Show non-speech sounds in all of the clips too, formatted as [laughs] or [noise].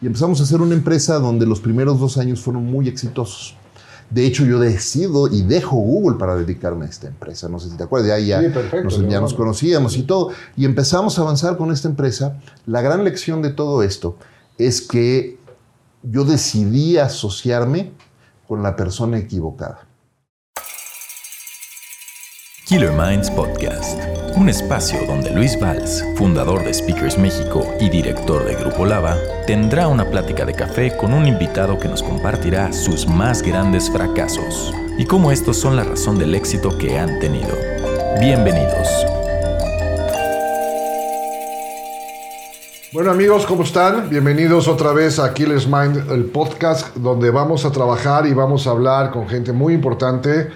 Y empezamos a hacer una empresa donde los primeros dos años fueron muy exitosos. De hecho, yo decido y dejo Google para dedicarme a esta empresa. No sé si te acuerdas, ya, ya, Sí, perfecto, nos, mi ya nos conocíamos y todo. Y empezamos a avanzar con esta empresa. La gran lección de todo esto es que yo decidí asociarme con la persona equivocada. Killer Minds Podcast, un espacio donde Luis Valls, fundador de Speakers México y director de Grupo Lava, tendrá una plática de café con un invitado que nos compartirá sus más grandes fracasos y cómo estos son la razón del éxito que han tenido. Bienvenidos. Bueno amigos, ¿cómo están? Bienvenidos otra vez a Killer's Mind, el podcast donde vamos a trabajar y vamos a hablar con gente muy importante,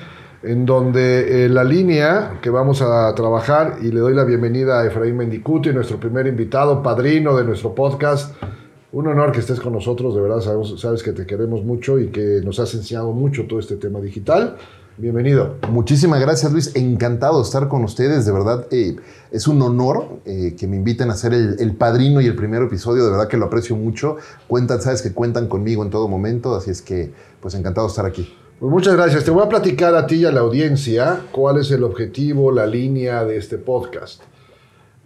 en donde eh, la línea que vamos a trabajar, y le doy la bienvenida a Efraín Mendicuti, nuestro primer invitado, padrino de nuestro podcast. Un honor que estés con nosotros, de verdad sabes, que te queremos mucho y que nos has enseñado mucho todo este tema digital. Bienvenido. Muchísimas gracias, Luis. Encantado de estar con ustedes. De verdad, eh, es un honor eh, que me inviten a ser el, el padrino y el primer episodio. De verdad que lo aprecio mucho. Cuentan, sabes que cuentan conmigo en todo momento. Así es que, pues encantado de estar aquí. Pues muchas gracias. Te voy a platicar a ti y a la audiencia cuál es el objetivo, la línea de este podcast.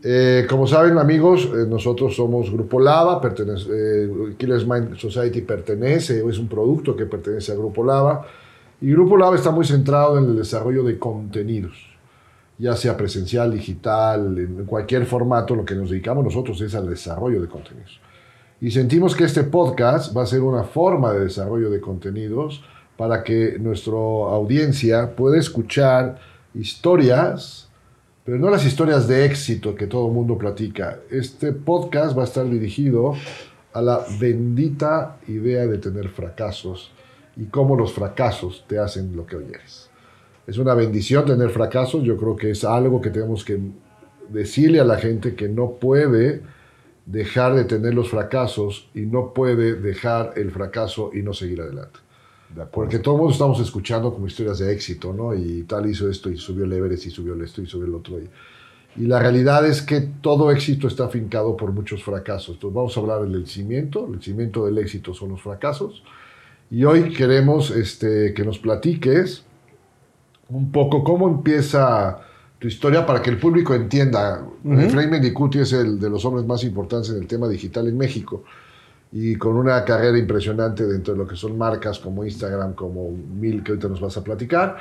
Eh, como saben, amigos, eh, nosotros somos Grupo Lava, pertenece, eh, Killers Mind Society pertenece, es un producto que pertenece a Grupo Lava. Y Grupo Lava está muy centrado en el desarrollo de contenidos, ya sea presencial, digital, en cualquier formato, lo que nos dedicamos nosotros es al desarrollo de contenidos. Y sentimos que este podcast va a ser una forma de desarrollo de contenidos para que nuestra audiencia pueda escuchar historias, pero no las historias de éxito que todo el mundo platica. Este podcast va a estar dirigido a la bendita idea de tener fracasos y cómo los fracasos te hacen lo que hoy eres. Es una bendición tener fracasos, yo creo que es algo que tenemos que decirle a la gente que no puede dejar de tener los fracasos y no puede dejar el fracaso y no seguir adelante. Porque todo el mundo estamos escuchando como historias de éxito, ¿no? Y tal hizo esto y subió el Everest y subió esto y subió el otro. Y, y la realidad es que todo éxito está afincado por muchos fracasos. Entonces vamos a hablar del cimiento. El cimiento del éxito son los fracasos. Y hoy queremos este, que nos platiques un poco cómo empieza tu historia para que el público entienda. Ujú. Efraín Mendicuti es el de los hombres más importantes en el tema digital en México y con una carrera impresionante dentro de lo que son marcas como Instagram, como Mil, que ahorita nos vas a platicar,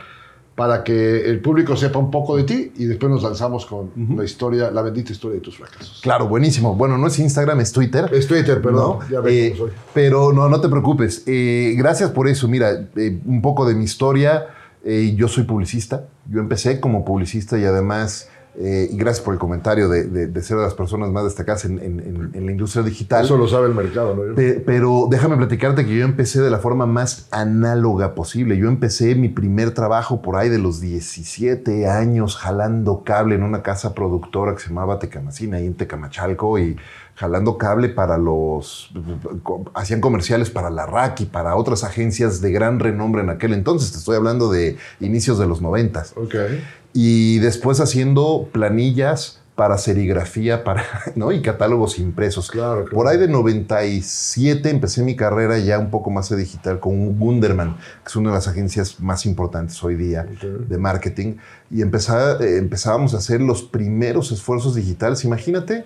para que el público sepa un poco de ti y después nos lanzamos con la historia, la bendita historia de tus fracasos. Claro, buenísimo. Bueno, no es Instagram, es Twitter. Es Twitter, perdón, ¿no? ya ves Eh, soy. pero no, no te preocupes. Eh, gracias por eso. Mira, eh, un poco de mi historia. Eh, yo soy publicista. Yo empecé como publicista y además, eh, y gracias por el comentario de, de- de ser de las personas más destacadas en, en- en- en la industria digital. Eso lo sabe el mercado, ¿no? Pe- Pero déjame platicarte que yo empecé de la forma más análoga posible. Yo empecé mi primer trabajo por ahí de los 17 años jalando cable en una casa productora que se llamaba Tecamacina, ahí en Tecamachalco, y jalando cable para los... Hacían comerciales para la RAC y para otras agencias de gran renombre en aquel entonces. Te estoy hablando de inicios de los 90 Ok. Y después haciendo planillas para serigrafía para, [laughs] ¿no? y catálogos impresos. Claro, claro. Por ahí de 97 empecé mi carrera ya un poco más de digital con Gunderman, que es una de las agencias más importantes hoy día Ok. de marketing. Y empezá- eh, empezábamos a hacer los primeros esfuerzos digitales. Imagínate,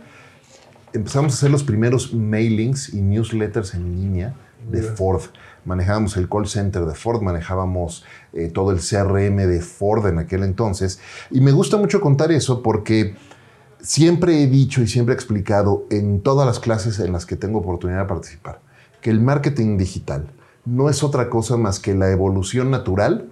empezamos a hacer los primeros mailings y newsletters en línea de Mira. Ford. Manejábamos el call center de Ford, manejábamos eh, todo el CRM de Ford en aquel entonces. Y me gusta mucho contar eso porque siempre he dicho y siempre he explicado en todas las clases en las que tengo oportunidad de participar que el marketing digital no es otra cosa más que la evolución natural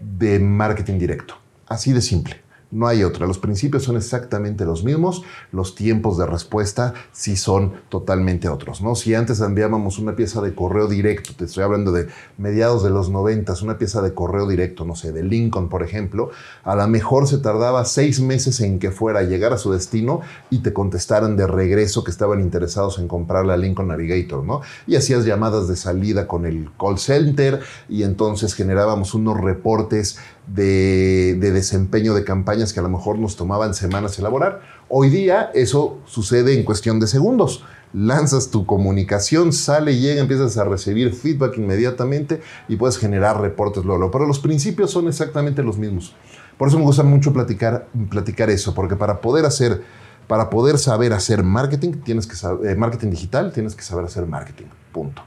de marketing directo. Así de simple. No hay otra. Los principios son exactamente los mismos. Los tiempos de respuesta sí son totalmente otros. ¿no? Si antes enviábamos una pieza de correo directo, te estoy hablando de mediados de los 90, una pieza de correo directo, no sé, de Lincoln, por ejemplo, a lo mejor se tardaba seis meses en que fuera a llegar a su destino y te contestaran de regreso que estaban interesados en comprar la Lincoln Navigator, ¿no? Y hacías llamadas de salida con el call center y entonces generábamos unos reportes de, de desempeño de campañas campañas que a lo mejor nos tomaban semanas elaborar. Hoy día eso sucede en cuestión de segundos. Lanzas tu comunicación, sale, llega, empiezas a recibir feedback inmediatamente y puedes generar reportes luego. Pero los principios son exactamente los mismos. Por eso me gusta mucho platicar, platicar eso, porque para poder hacer, para poder saber hacer marketing, tienes que saber, eh, marketing digital, tienes que saber hacer marketing. Punto.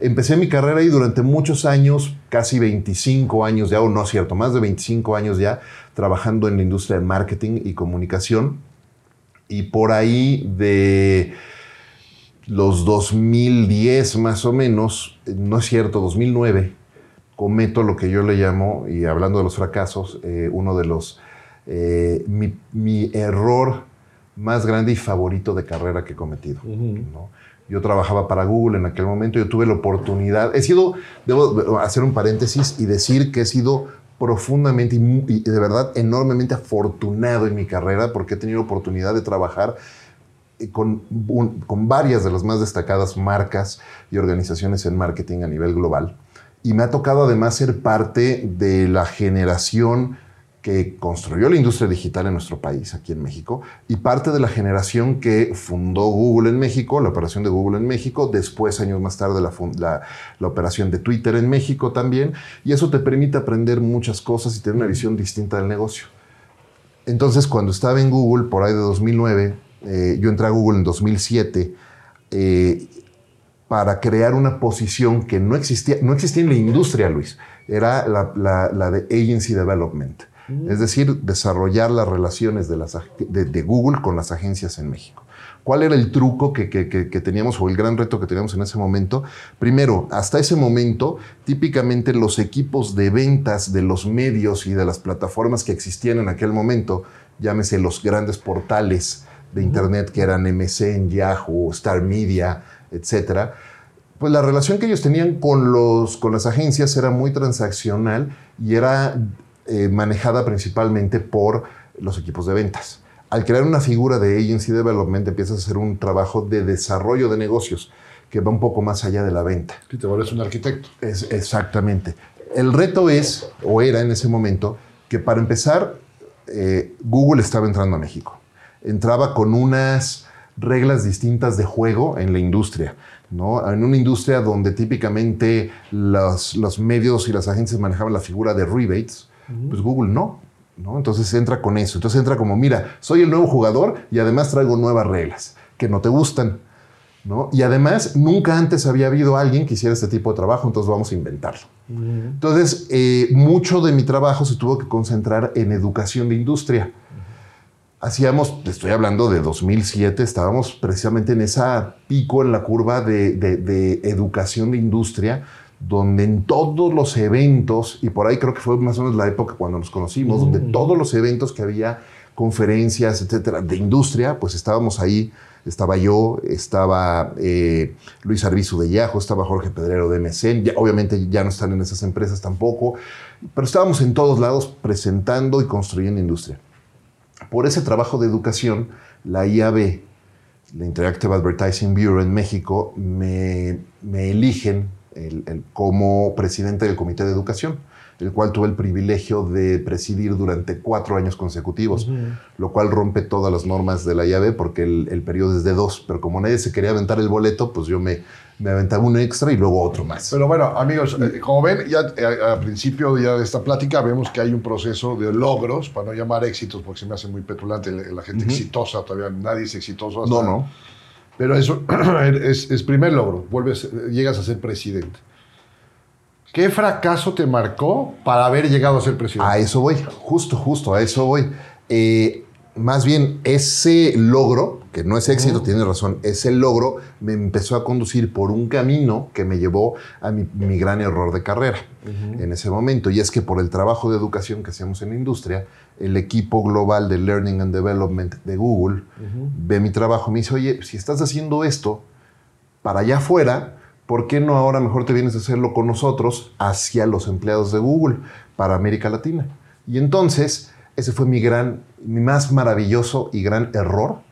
Empecé mi carrera ahí durante muchos años, casi 25 años ya, o no es cierto, más de 25 años ya, trabajando en la industria de marketing y comunicación. Y por ahí de los 2010 más o menos, no es cierto, 2009, cometo lo que yo le llamo, y hablando de los fracasos, eh, uno de los, eh, mi, error más grande y favorito de carrera que he cometido. ¿no? Yo trabajaba para Google en aquel momento, yo tuve la oportunidad, he sido, debo hacer un paréntesis y decir que he sido profundamente y, de verdad enormemente afortunado en mi carrera porque he tenido oportunidad de trabajar eh, con, con varias de las más destacadas marcas y organizaciones en marketing a nivel global. Y me ha tocado además ser parte de la generación que construyó la industria digital en nuestro país, aquí en México, y parte de la generación que fundó Google en México, la operación de Google en México, después, años más tarde, la, la, operación de Twitter en México también, y eso te permite aprender muchas cosas y tener una visión distinta del negocio. Entonces, cuando estaba en Google, por ahí de 2009, eh, yo entré a Google en 2007, eh, para crear una posición que no existía, no existía en la industria, Luis, era la, la de Agency Development. Es decir, desarrollar las relaciones de, Google con las agencias en México. ¿Cuál era el truco que, teníamos o el gran reto que teníamos en ese momento? Primero, hasta ese momento, típicamente los equipos de ventas de los medios y de las plataformas que existían en aquel momento, llámese los grandes portales de Internet que eran MSN, Yahoo, Star Media, etcétera, pues la relación que ellos tenían con, los, con las agencias era muy transaccional y era eh, manejada principalmente por los equipos de ventas. Al crear una figura de agency development empiezas a hacer un trabajo de desarrollo de negocios que va un poco más allá de la venta. Y te vuelves un arquitecto. Es, exactamente. El reto es, o era en ese momento, que para empezar, eh, Google estaba entrando a México. Entraba con unas reglas distintas de juego en la industria. ¿no? En una industria donde típicamente los, los medios y las agencias manejaban la figura de rebates, pues Google no. ¿no? Entonces entra con eso. Entonces entra como, mira, soy el nuevo jugador y además traigo nuevas reglas que no te gustan. ¿no? Y además, nunca antes había habido alguien que hiciera este tipo de trabajo, entonces vamos a inventarlo. Entonces, eh, mucho de mi trabajo se tuvo que concentrar en educación de industria. Hacíamos, estoy hablando de 2007, estábamos precisamente en esa pico en la curva de, de educación de industria, donde en todos los eventos, y por ahí creo que fue más o menos la época cuando nos conocimos, donde mm. todos los eventos que había, conferencias, etcétera, de industria, pues estábamos ahí. Estaba yo, estaba eh, Luis Arbizu de Yahoo, estaba Jorge Pedrero de MSN, obviamente ya no están en esas empresas tampoco, pero estábamos en todos lados presentando y construyendo industria. Por ese trabajo de educación, la IAB, la Interactive Advertising Bureau en México, me, me eligen como presidente del Comité de Educación, el cual tuve el privilegio de presidir durante cuatro años consecutivos, lo cual rompe todas las normas de la llave porque el, periodo es de dos, pero como nadie se quería aventar el boleto, pues yo me, me aventaba uno extra y luego otro más. Pero bueno, amigos, eh, como ven, ya eh, al principio ya de esta plática vemos que hay un proceso de logros, para no llamar éxitos, porque se me hace muy petulante la, gente exitosa, todavía nadie es exitoso. no, no pero eso [clears throat] es, primer logro, vuelves, llegas a ser presidente. ¿Qué fracaso te marcó para haber llegado a ser presidente? A eso voy, justo, justo, a eso voy. Eh, más bien, ese logro, que no es éxito, tiene razón, ese logro me empezó a conducir por un camino que me llevó a mi, gran error de carrera en ese momento. Y es que por el trabajo de educación que hacemos en la industria, el equipo global de Learning and Development de Google ve mi trabajo y me dice, oye, si estás haciendo esto para allá afuera, ¿por qué no ahora mejor te vienes a hacerlo con nosotros hacia los empleados de Google para América Latina? Y entonces, ese fue mi gran, mi más maravilloso y gran error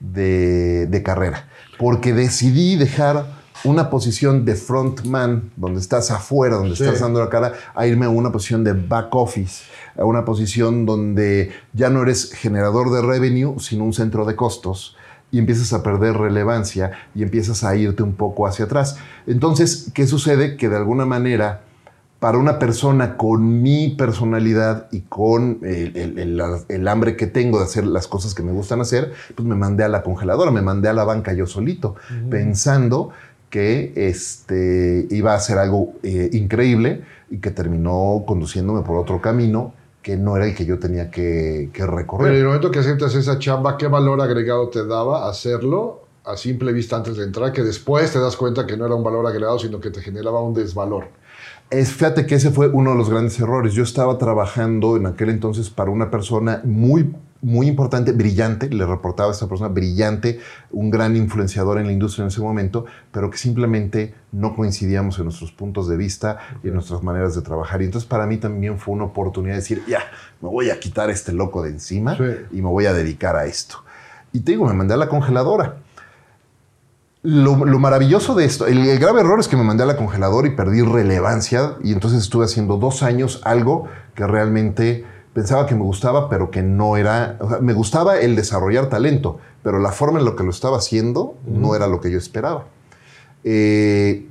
de, de carrera, porque decidí dejar una posición de frontman, donde estás afuera, donde Sí. estás dando la cara, a irme a una posición de back office, a una posición donde ya no eres generador de revenue, sino un centro de costos. Y empiezas a perder relevancia y empiezas a irte un poco hacia atrás. Entonces, ¿qué sucede? Que de alguna manera, para una persona con mi personalidad y con el, el- el- el hambre que tengo de hacer las cosas que me gustan hacer, pues me mandé a la congeladora, me mandé a la banca yo solito, pensando que este, iba a ser algo eh, increíble y que terminó conduciéndome por otro camino que no era el que yo tenía que, que Pero en recorrer. el momento que aceptas esa chamba, ¿qué valor agregado te daba hacerlo a simple vista antes de entrar? Que después te das cuenta que no era un valor agregado, sino que te generaba un desvalor. Es, fíjate que ese fue uno de los grandes errores. Yo estaba trabajando en aquel entonces para una persona muy, muy importante, brillante, le reportaba a esta persona brillante, un gran influenciador en la industria en ese momento, pero que simplemente no coincidíamos en nuestros puntos de vista y en nuestras maneras de trabajar. Y entonces para mí también fue una oportunidad de decir, ya, me voy a quitar este loco de encima Sí. y me voy a dedicar a esto. Y te digo, me mandé a la congeladora. Lo, lo maravilloso de esto, el, el grave error es que me mandé a la congeladora y perdí relevancia y entonces estuve haciendo dos años algo que realmente pensaba que me gustaba, pero que no era, o sea, me gustaba el desarrollar talento, pero la forma en la que lo estaba haciendo no era lo que yo esperaba. Eh,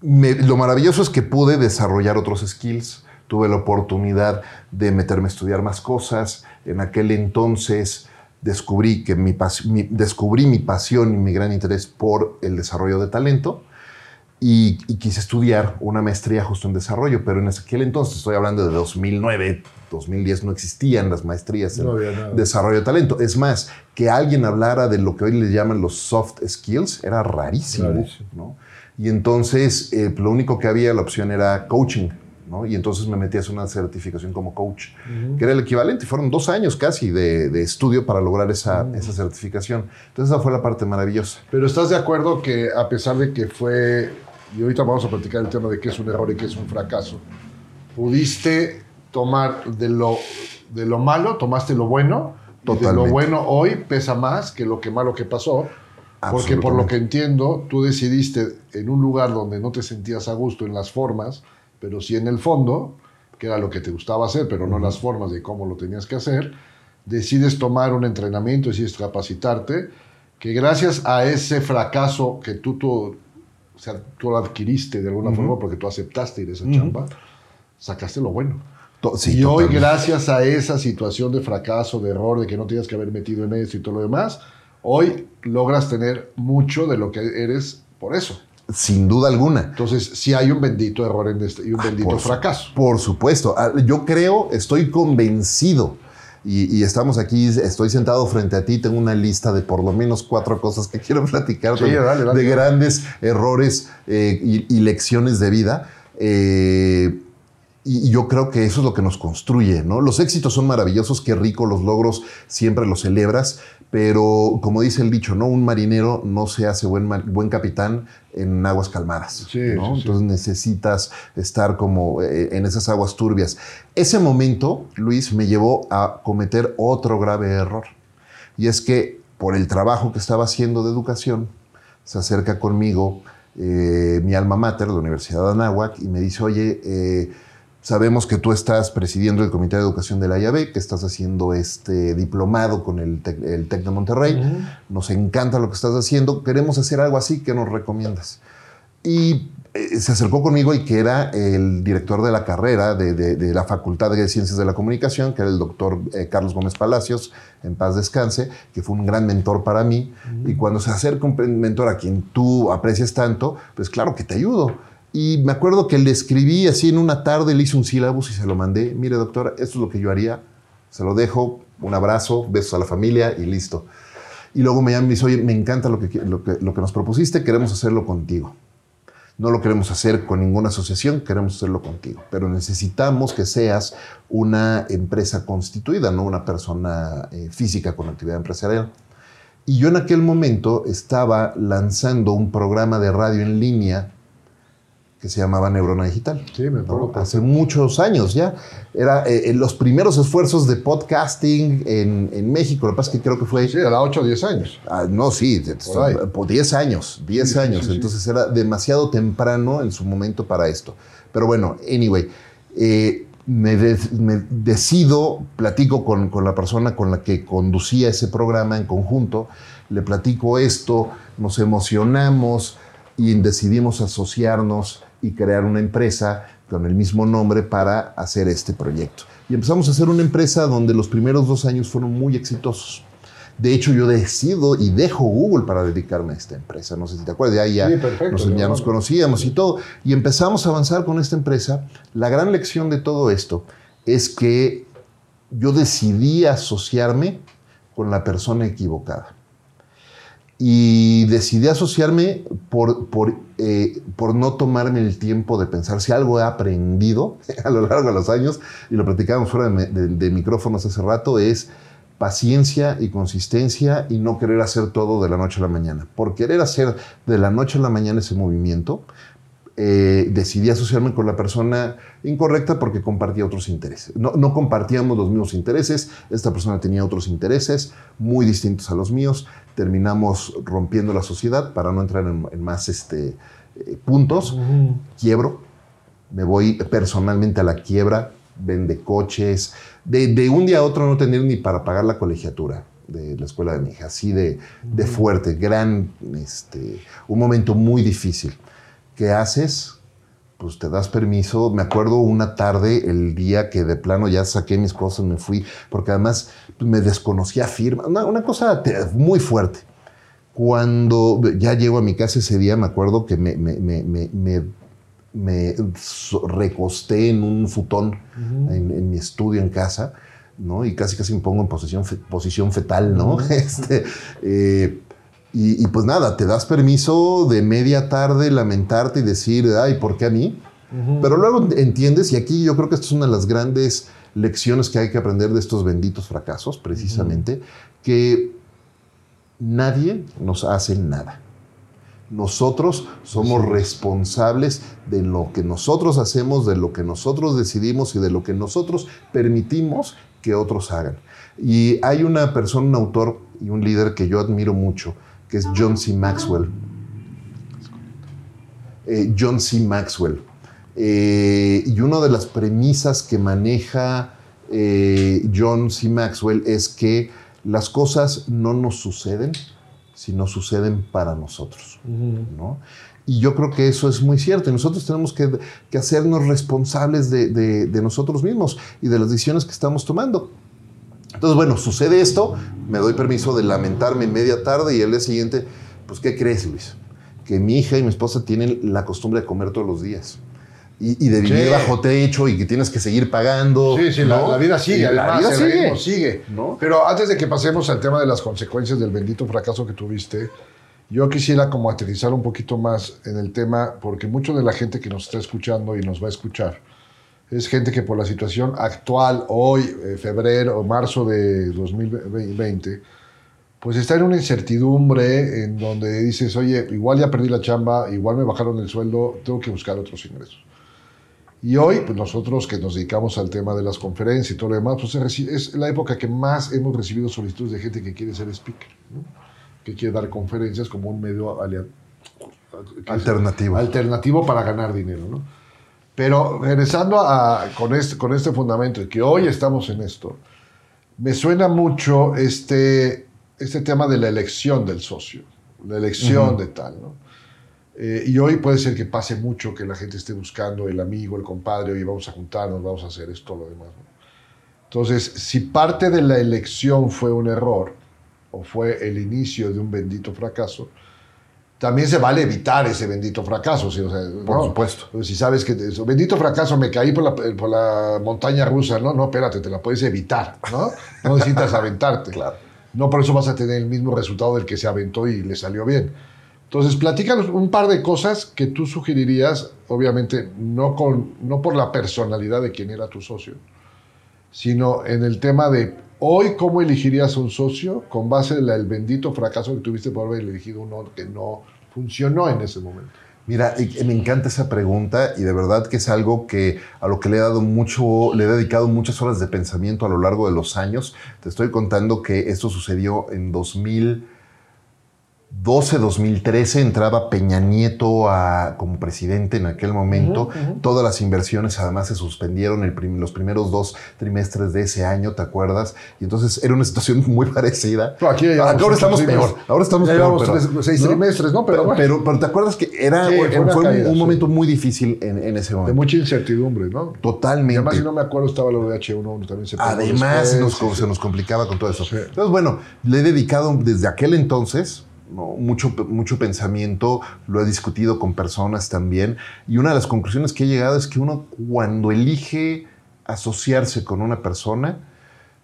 me- lo maravilloso es que pude desarrollar otros skills. Tuve la oportunidad de meterme a estudiar más cosas. En aquel entonces descubrí, que mi, mi- descubrí mi pasión y mi gran interés por el desarrollo de talento y, y quise estudiar una maestría justo en desarrollo, pero en aquel entonces, estoy hablando de 2009, 2010, no existían las maestrías en No desarrollo de talento. Es más, que alguien hablara de lo que hoy le llaman los soft skills era rarísimo. Rarísimo. ¿no? Y entonces eh, lo único que había, la opción era coaching. ¿No? Y entonces me metí a hacer una certificación como coach, que era el equivalente. Fueron dos años casi de, de estudio para lograr esa, esa certificación. Entonces esa fue la parte maravillosa. Pero ¿estás de acuerdo que a pesar de que fue, y ahorita vamos a platicar el tema de qué es un error y qué es un fracaso, pudiste tomar de lo, de lo malo, tomaste lo bueno, y de lo Totalmente. bueno hoy pesa más que lo que malo que pasó, porque por lo que entiendo, tú decidiste en un lugar donde no te sentías a gusto en las formas, pero sí en el fondo, que era lo que te gustaba hacer, pero no las formas de cómo lo tenías que hacer, decides tomar un entrenamiento, decides capacitarte, que gracias a ese fracaso que tú, tú, o sea, tú lo adquiriste de alguna forma porque tú aceptaste ir a esa chamba, sacaste lo bueno. To- sí, y hoy, gracias a esa situación de fracaso, de error, de que no tienes que haber metido en eso y todo lo demás, hoy logras tener mucho de lo que eres por eso. Sin duda alguna. Entonces, sí hay un bendito error en este, y un bendito Ah, Por su- fracaso. Por supuesto. Ah, Yo creo, estoy convencido. Y, y estamos aquí, estoy sentado frente a ti, tengo una lista de por lo menos cuatro cosas que [laughs] quiero platicar Sí, de, dale, dale. de grandes errores eh, y, y lecciones de vida. Eh, y yo creo que eso es lo que nos construye, ¿no? Los éxitos son maravillosos, qué rico, los logros siempre los celebras, pero como dice el dicho, ¿no? Un marinero no se hace buen, buen capitán en aguas calmadas, Sí, ¿no? sí. Entonces necesitas estar como eh, en esas aguas turbias. Ese momento, Luis, me llevó a cometer otro grave error. Y es que por el trabajo que estaba haciendo de educación, se acerca conmigo eh, mi alma mater, la Universidad de Anáhuac, y me dice, oye, eh, sabemos que tú estás presidiendo el Comité de Educación de la IAB, que estás haciendo este diplomado con el TEC, el TEC de Monterrey. Nos encanta lo que estás haciendo. Queremos hacer algo así. ¿Qué nos recomiendas? Y eh, se acercó conmigo y que era el director de la carrera de, de- de la Facultad de Ciencias de la Comunicación, que era el doctor eh, Carlos Gómez Palacios, en paz descanse, que fue un gran mentor para mí. Y cuando se acerca un mentor a quien tú aprecias tanto, pues claro que te ayudo. Y me acuerdo que le escribí así en una tarde, le hice un sílabus y se lo mandé. Mire, doctora, esto es lo que yo haría. Se lo dejo, un abrazo, besos a la familia y listo. Y luego me llama y me dice, oye, me encanta lo que, lo que, lo que nos propusiste, queremos hacerlo contigo. No lo queremos hacer con ninguna asociación, queremos hacerlo contigo. Pero necesitamos que seas una empresa constituida, no una persona eh, física con actividad empresarial. Y yo en aquel momento estaba lanzando un programa de radio en línea que se llamaba Neurona Digital. Sí, me ¿no? acuerdo. Hace muchos años ya. Era eh, los primeros esfuerzos de podcasting en, en México. Lo que pasa es que creo que fue... Sí, era 8 o 10 años. Ah, no, sí, Por ahí. por 10 años, 10 Sí, sí, años. sí. Entonces era demasiado temprano en su momento para esto. Pero bueno, anyway, eh, me, de- me decido, platico con, con la persona con la que conducía ese programa en conjunto, le platico esto, nos emocionamos y decidimos asociarnos y crear una empresa con el mismo nombre para hacer este proyecto. Y empezamos a hacer una empresa donde los primeros dos años fueron muy exitosos. De hecho, yo decido y dejo Google para dedicarme a esta empresa. No sé si te acuerdas, ya, ya, Sí, perfecto, nos, ya conocíamos y todo. Y empezamos a avanzar con esta empresa. La gran lección de todo esto es que yo decidí asociarme con la persona equivocada. Y decidí asociarme por, por, eh, por no tomarme el tiempo de pensar si algo he aprendido [laughs] a lo largo de los años, y lo platicábamos fuera de, de micrófonos hace rato, es paciencia y consistencia y no querer hacer todo de la noche a la mañana. Por querer hacer de la noche a la mañana ese movimiento, eh, decidí asociarme con la persona incorrecta porque compartía otros intereses. No, no compartíamos los mismos intereses, esta persona tenía otros intereses muy distintos a los míos, terminamos rompiendo la sociedad para no entrar en, en más este, eh, puntos, quiebro, me voy personalmente a la quiebra, vende coches, de, de un día a otro no tener ni para pagar la colegiatura de la escuela de mi hija, así de, de fuerte, gran, este, un momento muy difícil. ¿Qué haces? Pues te das permiso. Me acuerdo una tarde, el día que de plano ya saqué mis cosas, me fui, porque además me desconocía firma, una, una cosa muy fuerte. Cuando ya llego a mi casa ese día, me acuerdo que me, me- me- me- me- recosté en un futón en, en mi estudio en casa, ¿no? Y casi casi me pongo en posición, fe- posición fetal, ¿no? [laughs] Este, eh, y, y pues nada, te das permiso de media tarde lamentarte y decir, ay, ¿por qué a mí? Pero luego entiendes, y aquí yo creo que esta es una de las grandes lecciones que hay que aprender de estos benditos fracasos, precisamente, que nadie nos hace nada. Nosotros somos responsables de lo que nosotros hacemos, de lo que nosotros decidimos y de lo que nosotros permitimos que otros hagan. Y hay una persona, un autor y un líder que yo admiro mucho, que es John C. Maxwell. Eh, John C. Maxwell. Eh, y una de las premisas que maneja eh, John C. Maxwell es que las cosas no nos suceden, sino suceden para nosotros. ¿no? Y yo creo que eso es muy cierto. Y nosotros tenemos que, que hacernos responsables de, de- de nosotros mismos y de las decisiones que estamos tomando. Entonces, bueno, sucede esto, me doy permiso de lamentarme media tarde y el día siguiente, pues, ¿qué crees, Luis? Que mi hija y mi esposa tienen la costumbre de comer todos los días. Y, y de vivir Sí. bajo techo y que tienes que seguir pagando. Sí, sí, la, ¿no? la vida sigue, Y la además, vida el sigue. ritmo sigue. ¿no? Pero antes de que pasemos al tema de las consecuencias del bendito fracaso que tuviste, yo quisiera como aterrizar un poquito más en el tema, porque mucho de la gente que nos está escuchando y nos va a escuchar es gente que por la situación actual, hoy, eh, febrero o marzo de 2020, pues está en una incertidumbre en donde dices, oye, igual ya perdí la chamba, igual me bajaron el sueldo, tengo que buscar otros ingresos. Y hoy, pues nosotros que nos dedicamos al tema de las conferencias y todo lo demás, pues es la época que más hemos recibido solicitudes de gente que quiere ser speaker, ¿no? que quiere dar conferencias como un medio Alternativo. alternativo para ganar dinero. ¿no? Pero regresando a, con, este, con este fundamento de que hoy estamos en esto, me suena mucho este, este tema de la elección del socio, la elección de tal. ¿no? Eh, y hoy puede ser que pase mucho que la gente esté buscando el amigo, el compadre, oye, vamos a juntarnos, vamos a hacer esto, lo demás. ¿no? Entonces, si parte de la elección fue un error o fue el inicio de un bendito fracaso, también se vale evitar ese bendito fracaso. ¿sí? O sea, Por ¿no? supuesto. Pues si sabes que eso, bendito fracaso, me caí por la, por la montaña rusa, ¿no? No, espérate, te la puedes evitar, ¿no? No necesitas aventarte. [laughs] Claro. No por eso vas a tener el mismo resultado del que se aventó y le salió bien. Entonces, platícanos un par de cosas que tú sugerirías, obviamente, no, con, no por la personalidad de quien era tu socio, sino en el tema de hoy, ¿cómo elegirías un socio con base en el bendito fracaso que tuviste por haber elegido uno que no funcionó en ese momento? Mira, me encanta esa pregunta y de verdad que es algo que a lo que le he dado mucho, le he dedicado muchas horas de pensamiento a lo largo de los años. Te estoy contando que esto sucedió en 2000 2013 entraba Peña Nieto a, como presidente en aquel momento. Todas las inversiones además se suspendieron el los primeros dos trimestres de ese año, ¿te acuerdas? Y entonces era una situación muy parecida. aquí ahora estamos peor. Ahora estamos peor. Pero, seis trimestres, ¿no? Pero, pero, te acuerdas que era, fue, un, momento muy dififil en, ese momento. De mucha incertidumbre, ¿no? Totalmente. Y además, si no me acuerdo, estaba lo de H1 también se Además, se nos complicaba con todo eso. Entonces, bueno, le he dedicado desde aquel entonces mucho, mucho pensamiento, lo he discutido con personas también, y una de las conclusiones que he llegado es que uno cuando elige asociarse con una persona,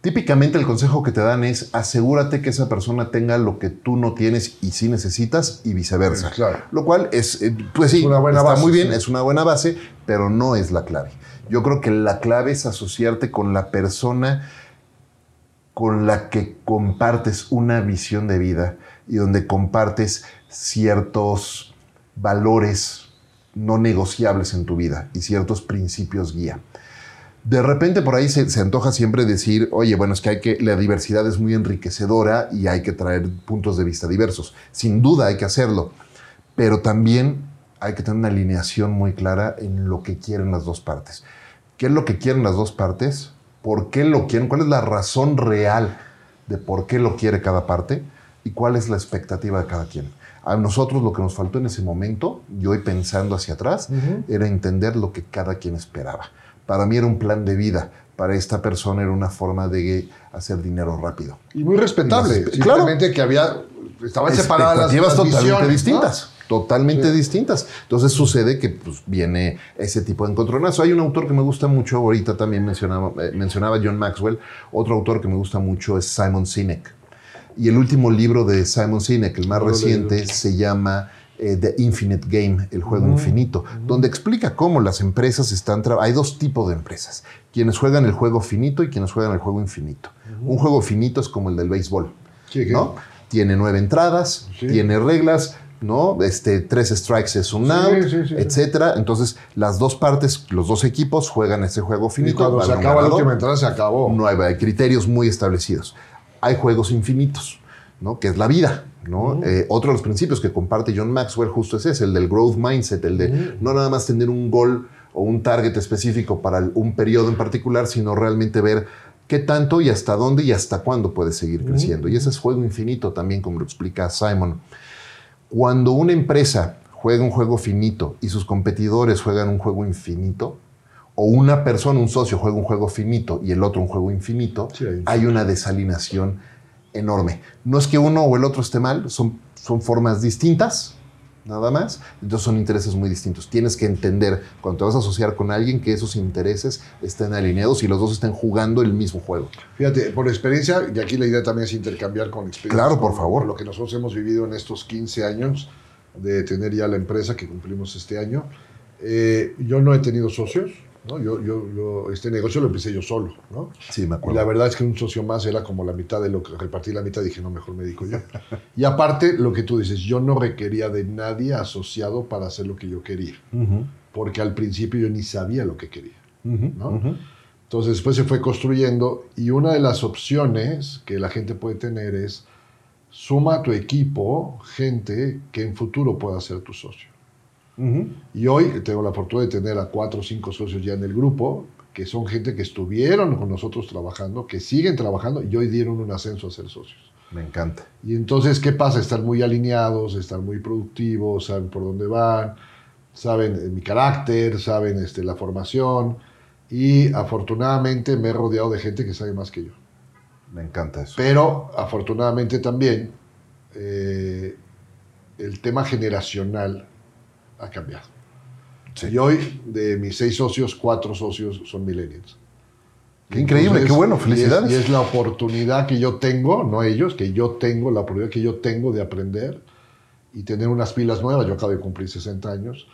típicamente el consejo que te dan es asegúrate que esa persona tenga lo que tú no tienes y sí necesitas y viceversa. Lo cual es, eh, pues sí, una buena está muy bien, es una buena base, pero no es la clave. Yo creo que la clave es asociarte con la persona con la que compartes una visión de vida y donde compartes ciertos valores no negociables en tu vida y ciertos principios guía. De repente por ahí se, antoja siempre decir, oye, bueno, es que hay que, la diversidad es muy enriquecedora y hay que traer puntos de vista diversos. Sin duda hay que hacerlo, pero también hay que tener una alineación muy clara en lo que quieren las dos partes. ¿Qué es lo que quieren las dos partes? ¿Por qué lo quieren? ¿Cuál es la razón real de por qué lo quiere cada parte? y cuál es la expectativa de cada quien. A nosotros lo que nos faltó en ese momento, yo hoy pensando hacia atrás, era entender lo que cada quien esperaba. Para mí era un plan de vida, para esta persona era una forma de hacer dinero rápido. Y muy respetable. Claramente que había, estaban separadas las, totalmente distintas. Totalmente distintas. Entonces sucede que pues, viene ese tipo de encontronazo. Hay un autor que me gusta mucho, ahorita también mencionaba, eh, mencionaba John Maxwell. Otro autor que me gusta mucho es Simon Sinek. Y el último libro de Simon Sinek, el más reciente, se llama eh, The Infinite Game, el juego infinito, donde explica cómo las empresas están... Hay dos tipos de empresas, quienes juegan el juego finito y quienes juegan el juego infinito. Un juego finito es como el del béisbol, ¿no? Tiene nueve entradas, tiene reglas, ¿no? Este, tres strikes es un out, etcétera. Entonces, las dos partes, los dos equipos juegan ese juego finito. Y cuando se acaba la última entrada, se acabó. No hay criterios muy establecidos hay juegos infinitos, ¿no? que es la vida. ¿no? Eh, otro de los principios que comparte John Maxwell justo es ese, el del growth mindset, el de no nada más tener un gol o un target específico para un periodo en particular, sino realmente ver qué tanto y hasta dónde y hasta cuándo puede seguir creciendo. Y ese es juego infinito también, como lo explica Simon. Cuando una empresa juega un juego finito y sus competidores juegan un juego infinito, o una persona, un socio, juega un juego finito y el otro un juego infinito, hay una desalineación enorme. No es que uno o el otro esté mal, son, son formas distintas, nada más. Entonces son intereses muy distintos. Tienes que entender cuando te vas a asociar con alguien que esos intereses estén alineados y los dos estén jugando el mismo juego. Fíjate, por experiencia, y aquí la idea también es intercambiar con experiencia. Claro, por favor. Lo que nosotros hemos vivido en estos 15 años de tener ya la empresa que cumplimos este año. Eh, yo no he tenido socios, ¿no? Yo, yo, yo, este negocio lo empecé yo solo, ¿no? Sí, me acuerdo. Y la verdad es que un socio más era como la mitad de lo que repartí la mitad, dije, no, mejor me dedico yo. y aparte, lo que tú dices, yo no requería de nadie asociado para hacer lo que yo quería, porque al principio yo ni sabía lo que quería, ¿no? Entonces después se fue construyendo y una de las opciones que la gente puede tener es suma a tu equipo gente que en futuro pueda ser tu socio. Y hoy tengo la fortuna de tener a cuatro o cinco socios ya en el grupo, que son gente que estuvieron con nosotros trabajando, que siguen trabajando y hoy dieron un ascenso a ser socios. Me encanta. Y entonces, ¿qué pasa? Están muy alineados, están muy productivos, saben por dónde van, saben eh, mi carácter, saben este, la formación. Y afortunadamente me he rodeado de gente que sabe más que yo. Me encanta eso. Pero afortunadamente también eh, el tema generacional ha cambiado. Y hoy, de mis seis socios, cuatro socios son millennials. Qué increíble, qué bueno, felicidades. Y es, la oportunidad que yo tengo, no ellos, que yo tengo, la oportunidad que yo tengo de aprender y tener unas pilas nuevas. Yo acabo de cumplir 60 años.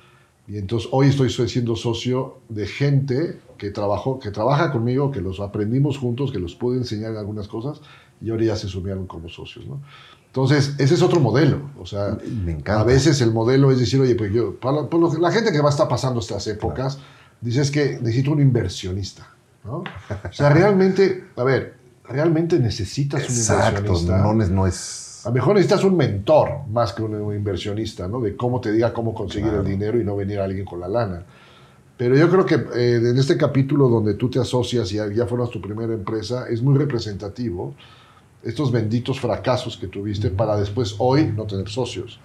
Y entonces hoy estoy siendo socio de gente que, trabajó, que trabaja conmigo, que los aprendimos juntos, que los puedo enseñar algunas cosas y ahora ya se sumieron como socios. ¿no? Entonces, ese es otro modelo. O sea, Me encanta. a veces el modelo es decir, oye, pues yo, para, que- la gente que va a estar pasando estas épocas, dice es que necesito un inversionista. ¿no? O sea, realmente, a ver, realmente necesitas un Exacto, inversionista. no, no es... A lo mejor necesitas un mentor más que un, un inversionista, ¿no? De cómo te diga cómo conseguir Claro. el dinero y no venir alguien con la lana. Pero yo creo que eh, en este capítulo donde tú te asocias y ya, ya fueras tu primera empresa, es muy representativo estos benditos fracasos que tuviste para después hoy no tener socios.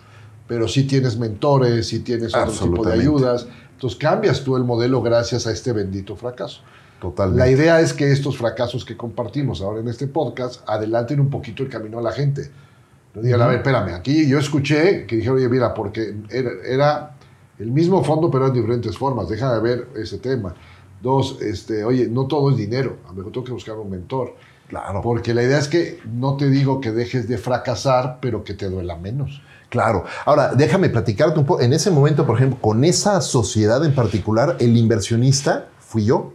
Pero sí tienes mentores, sí tienes otro tipo de ayudas. Entonces cambias tú el modelo gracias a este bendito fracaso. Totalmente. La idea es que estos fracasos que compartimos ahora en este podcast adelanten un poquito el camino a la gente. No digan, a ver, espérame, aquí yo escuché que dijeron, oye, mira, porque era, era el mismo fondo, pero en diferentes formas, déjame ver ese tema. Dos, este, oye, no todo es dinero, a lo mejor tengo que buscar un mentor. Claro. Porque la idea es que no te digo que dejes de fracasar, pero que te duela menos. Claro. Ahora, déjame platicarte un poco. En ese momento, por ejemplo, con esa sociedad en particular, el inversionista fui yo.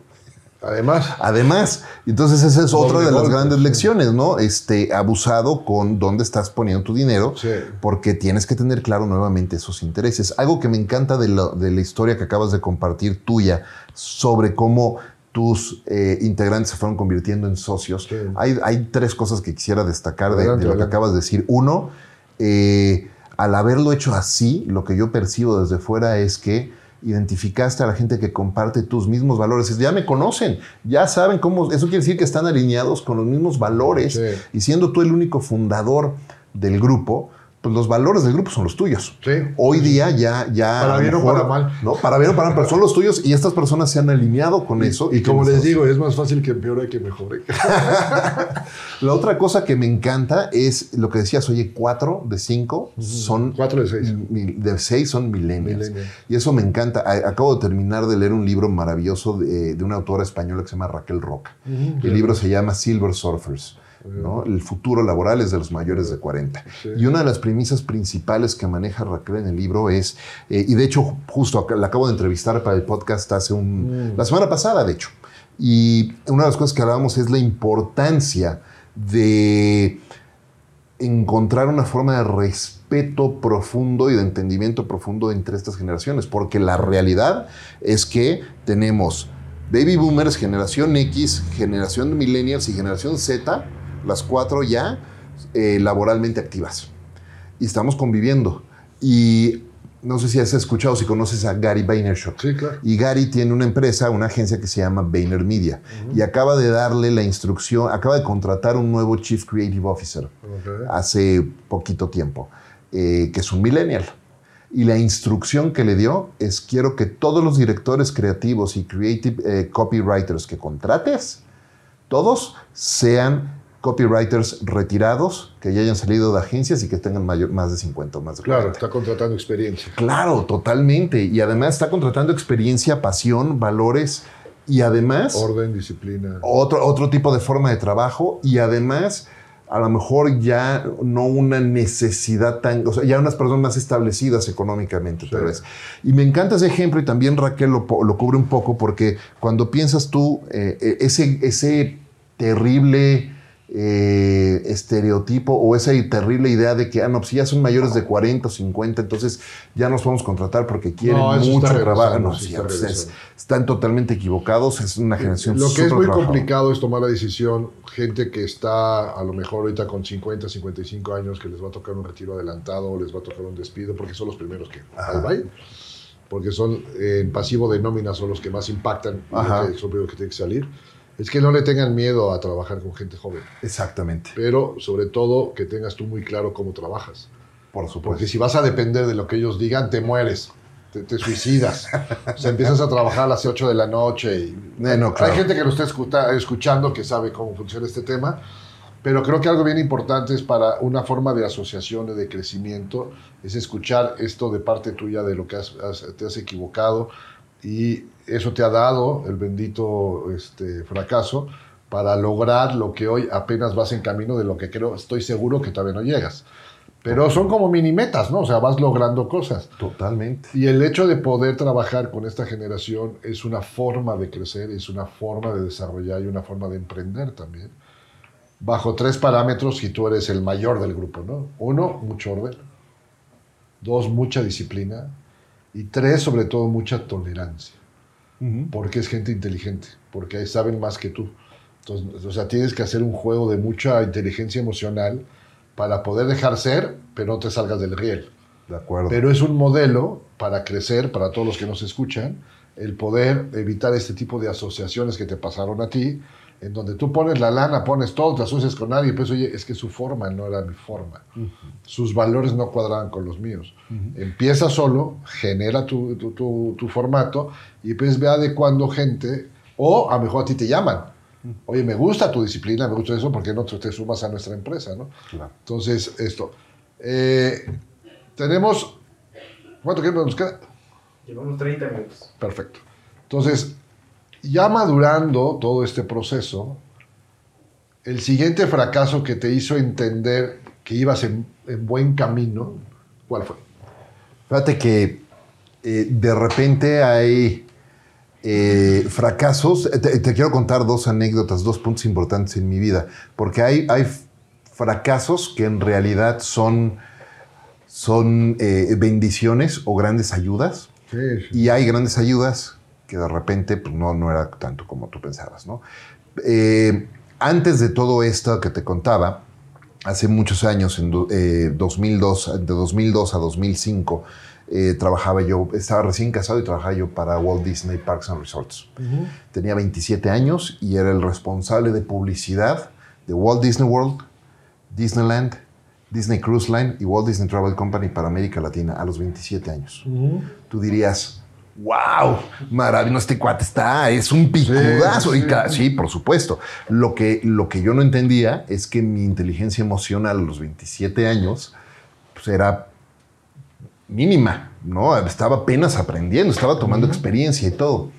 Además, Además, entonces esa es otra de las grandes lecciones, ¿no? Este, abusado con dónde estás poniendo tu dinero, Sí. porque tienes que tener claro nuevamente esos intereses. Algo que me encanta de, lo- de la historia que acabas de compartir tuya sobre cómo tus eh, integrantes se fueron convirtiendo en socios. Sí. Hay, hay tres cosas que quisiera destacar de, Adelante, de lo que acabas de decir. Uno, eh, al haberlo hecho así, lo que yo percibo desde fuera es que identificaste a la gente que comparte tus mismos valores. Es, Ya me conocen, ya saben cómo. Eso quiere decir que están alineados con los mismos valores. Sí. Y siendo tú el único fundador del grupo, pues los valores del grupo son los tuyos. Sí. Hoy día ya, ya. Para bien o para mal. No, para bien o para mal, pero son los tuyos y estas personas se han alineado con eso. y como les digo, es más fácil que empeore que mejore. [laughs] La otra cosa que me encanta es lo que decías, oye, cuatro de cinco son... Cuatro de seis. De seis son millennials. Y eso me encanta. Acabo de terminar de leer un libro maravilloso de, de una autora española que se llama Raquel Roca. El libro se llama Silver Surfers. ¿No? El futuro laboral es de los mayores de 40. Sí. Y una de las premisas principales que maneja Raquel en el libro es, eh, y de hecho justo la acabo de entrevistar para el podcast hace un, la semana pasada, de hecho. Y una de las cosas que hablábamos es la importancia de encontrar una forma de respeto profundo y de entendimiento profundo entre estas generaciones, porque la realidad es que tenemos baby boomers, generación X, generación millennials y generación Z, las cuatro ya eh, laboralmente activas. Y estamos conviviendo. Y no sé si has escuchado, si conoces a Gary Vaynerchuk. Sí, claro. Y Gary tiene una empresa, una agencia que se llama Vayner Media. Y acaba de darle la instrucción, acaba de contratar un nuevo Chief Creative Officer hace poquito tiempo, eh, que es un millennial. Y la instrucción que le dio es quiero que todos los directores creativos y creative eh, copywriters que contrates, todos sean copywriters retirados, que ya hayan salido de agencias y que tengan mayor- más de 50 o más de 40. Claro, está contratando experiencia. Claro, totalmente. Y además está contratando experiencia, pasión, valores y además Orden, disciplina. otro, otro tipo de forma de trabajo y además a lo mejor ya no una necesidad tan, o sea, ya unas personas más establecidas económicamente tal Sí. vez. Y me encanta ese ejemplo y también Raquel lo, lo cubre un poco porque cuando piensas tú eh, eh, ese, ese terrible eh, estereotipo o esa terrible idea de que, ah, no, pues ya son mayores de 40 o 50, entonces ya nos podemos contratar porque quieren No, está mucho trabajo. No, sí está es- están totalmente equivocados, es una generación Lo que es muy complicado es tomar la decisión, gente que está a lo mejor ahorita con 50, 55 años, que les va a tocar un retiro adelantado, les va a tocar un despido, porque son los primeros que porque son eh, en pasivo de nómina, son los que más impactan, y los que- son los primeros que tienen que salir. Es que no le tengan miedo a trabajar con gente joven, Exactamente, pero sobre todo que tengas tú muy claro cómo trabajas. por Porque supuesto. si vas a depender de lo que ellos digan, te mueres, te, te suicidas. o sea, empiezas a trabajar a las 8 de la noche. Y, Eh, no, claro. Hay gente que lo está escuta- escuchando que sabe cómo funciona este tema, pero creo que algo bien importante es para una forma de asociación y de crecimiento, es escuchar esto de parte tuya de lo que has- has- te has equivocado y eso te ha dado el bendito este, fracaso para lograr lo que hoy apenas vas en camino de lo que creo, estoy seguro que todavía no llegas. Pero son como mini metas, ¿no? O sea, vas logrando cosas. Totalmente. Y el hecho de poder trabajar con esta generación es una forma de crecer, es una forma de desarrollar y una forma de emprender también. bajo tres parámetros y tú eres el mayor del grupo, ¿no? Uno, mucho orden. Dos, mucha disciplina. Y tres, sobre todo, mucha tolerancia. Porque es gente inteligente, porque saben más que tú. Entonces, o sea, tienes que hacer un juego de mucha inteligencia emocional para poder dejar ser, pero no te salgas del riel. De acuerdo. Pero es un modelo para crecer, para todos los que nos escuchan, el poder evitar este tipo de asociaciones que te pasaron a ti, en donde tú pones la lana, pones todo, te asocias con nadie, pues oye, es que su forma no era mi forma. Sus valores no cuadraban con los míos. Empieza solo, genera tu, tu, tu, formato y pues ve adecuando gente, o a lo mejor a ti te llaman. Oye, me gusta tu disciplina, me gusta eso, porque no te sumas a nuestra empresa? ¿no? Entonces, esto. Eh, tenemos. ¿Cuánto tiempo nos queda? Llevamos 30 minutos. Perfecto. Entonces, ya madurando todo este proceso, el siguiente fracaso que te hizo entender que ibas en, buen camino, ¿cuál fue? Fíjate que eh, de repente hay eh, fracasos. Te, quiero contar dos anécdotas, dos puntos importantes en mi vida, porque hay, hay fracasos que en realidad son, son eh, bendiciones o grandes ayudas. Y hay grandes ayudas que de repente pues, no, no era tanto como tú pensabas, ¿no? Eh, antes de todo esto que te contaba, hace muchos años, en 2002, eh, de 2002 a 2005, eh, trabajaba yo, estaba recién casado y trabajaba yo para Walt Disney Parks and Resorts. Tenía 27 años y era el responsable de publicidad de Walt Disney World, Disneyland, Disney Cruise Line y Walt Disney Travel Company para América Latina a los 27 años. Tú dirías, wow, maravilloso, este cuate está, es un picudazo. Sí, por supuesto. Lo que, lo que yo no entendía es que mi inteligencia emocional a los 27 años pues era mínima, ¿no? Estaba apenas aprendiendo, estaba tomando experiencia y todo.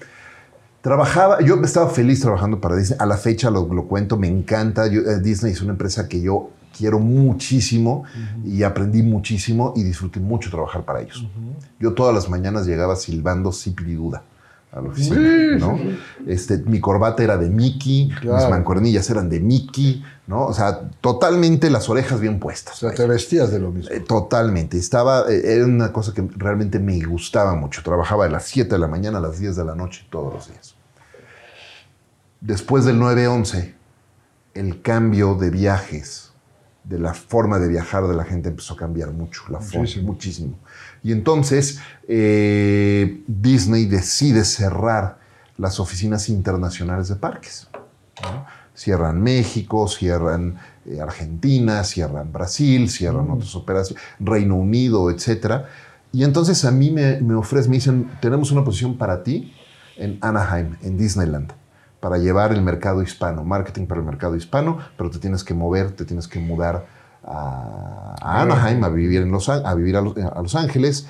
Trabajaba, yo estaba feliz trabajando para Disney. A la fecha lo, cuento, me encanta. Eh, Disney es una empresa que yo quiero muchísimo y aprendí muchísimo y disfruté mucho trabajar para ellos. Yo todas las mañanas llegaba silbando duda a la oficina, ¿no? Este, mi corbata era de Mickey, mis mancuernillas eran de Mickey, ¿no? O sea, totalmente las orejas bien puestas. O sea, te vestías de lo mismo. Eh, totalmente. Estaba, eh, era una cosa que realmente me gustaba mucho. Trabajaba de las 7 de la mañana a las 10 de la noche todos los días. Después del 9-11, el cambio de viajes de la forma de viajar de la gente empezó a cambiar mucho, la forma, muchísimo. Y entonces eh, Disney decide cerrar las oficinas internacionales de parques. Cierran México, cierran eh, Argentina, cierran Brasil, cierran mm. otras operaciones, Reino Unido, etc. Y entonces a mí me, me ofrecen, me dicen, tenemos una posición para ti en Anaheim, en Disneyland para llevar el mercado hispano, marketing para el mercado hispano, pero te tienes que mover, te tienes que mudar a, Anaheim, a vivir, en Los, a, vivir a, Los, Ángeles.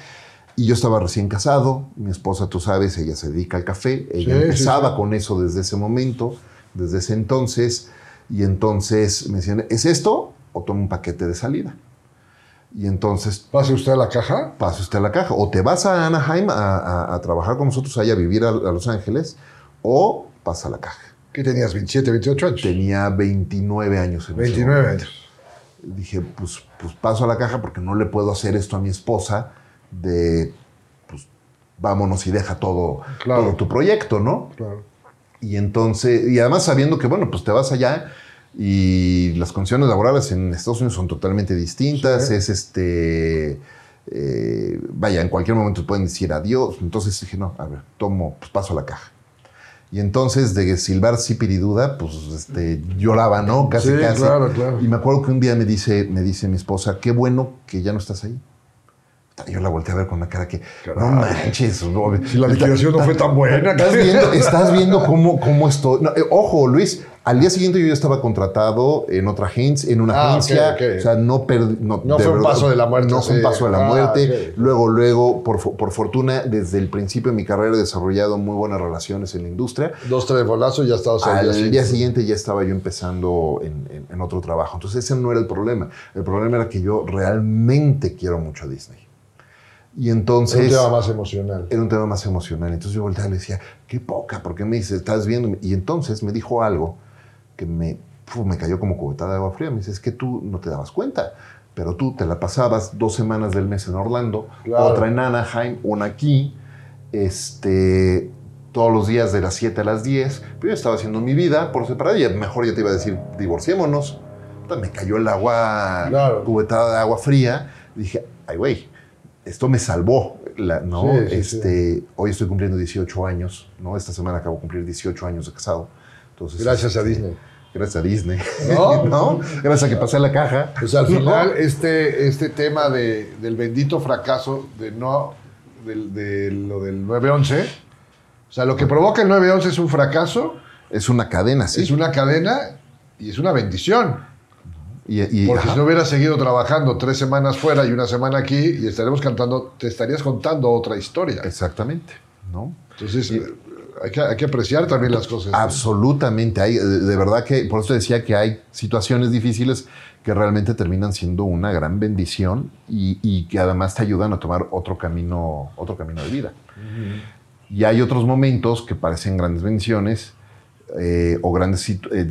Y yo estaba recién casado, mi esposa, tú sabes, ella se dedica al café, ella empezaba con eso desde ese momento, desde ese entonces, y entonces me decían, ¿es esto o toma un paquete de salida? Y entonces... ¿Pase usted a la caja? Pase usted a la caja. O te vas a Anaheim a, trabajar con nosotros allá, a vivir a Los Ángeles, o pasa la caja. ¿Qué tenías? ¿27, 28 años? Tenía 29 años. En 29 años. Dije, pues, pues paso a la caja porque no le puedo hacer esto a mi esposa de, pues vámonos y deja todo, todo tu proyecto, ¿no? Claro. Y entonces, y además sabiendo que, bueno, pues te vas allá y las condiciones laborales en Estados Unidos son totalmente distintas, es este... Eh, vaya, en cualquier momento pueden decir adiós. Entonces dije, no, a ver, tomo, pues paso a la caja. Y entonces de silbar Duda, pues este, lloraba, ¿no? Casi, sí, casi. Claro, claro. Y me acuerdo que un día me dice, me dice mi esposa, qué bueno que ya no estás ahí. Yo la volteé a ver con la cara que, no manches. Si la liquidación no fue tan buena. Estás viendo, [laughs] estás viendo cómo, cómo estoy. Eh, ojo, Luis, al día siguiente yo ya estaba contratado en otra agencia, en una ah, agencia. O sea, no No, no fue un paso de la muerte. No fue un paso de la ah, muerte. Luego, luego, por, por, fortuna, desde el principio de mi carrera he desarrollado muy buenas relaciones en la industria. Dos, tres bolazos y ya estabas Al día, día siguiente ya estaba yo empezando en, en, otro trabajo. Entonces, ese no era el problema. El problema era que yo realmente quiero mucho a Disney. Y entonces... Era un tema más emocional. Era un tema más emocional. Entonces yo volteaba y le decía, qué poca, ¿por qué me dices, estás viendo? Y entonces me dijo algo que me, fu, me cayó como cubetada de agua fría. Me dice, es que tú no te dabas cuenta, pero tú te la pasabas dos semanas del mes en Orlando, Claro. otra en Anaheim, una aquí, este, todos los días de las 7 a las 10. Pero yo estaba haciendo mi vida por separado y mejor ya te iba a decir, divorciémonos. Puta, Me cayó el agua, Claro. cubetada de agua fría. Dije, ay, güey, esto me salvó. La, ¿no? Sí, sí, este, Hoy estoy cumpliendo 18 años, ¿no? Esta semana acabo de cumplir 18 años de casado. Entonces, Gracias a este, Disney. Gracias a Disney. ¿No? [laughs] ¿No? Gracias a que pasé la caja. Pues al ¿No? final, este, este tema de, del bendito fracaso de no, del, de lo del 9-11, o sea, lo que provoca el 9-11 es un fracaso, Es una cadena, sí. es una cadena y es una bendición. Y, y- Porque ajá. si no hubieras seguido trabajando tres semanas fuera y una semana aquí, y estaremos cantando, te estarías contando otra historia. Exactamente, ¿no? Entonces, eh, hay que, hay que apreciar también las cosas. Absolutamente. Hay, de de verdad que, por eso decía que hay situaciones difíciles que realmente terminan siendo una gran bendición y, y que además te ayudan a tomar otro camino, otro camino de vida. Y hay otros momentos que parecen grandes bendiciones eh, o grandes situ- eh,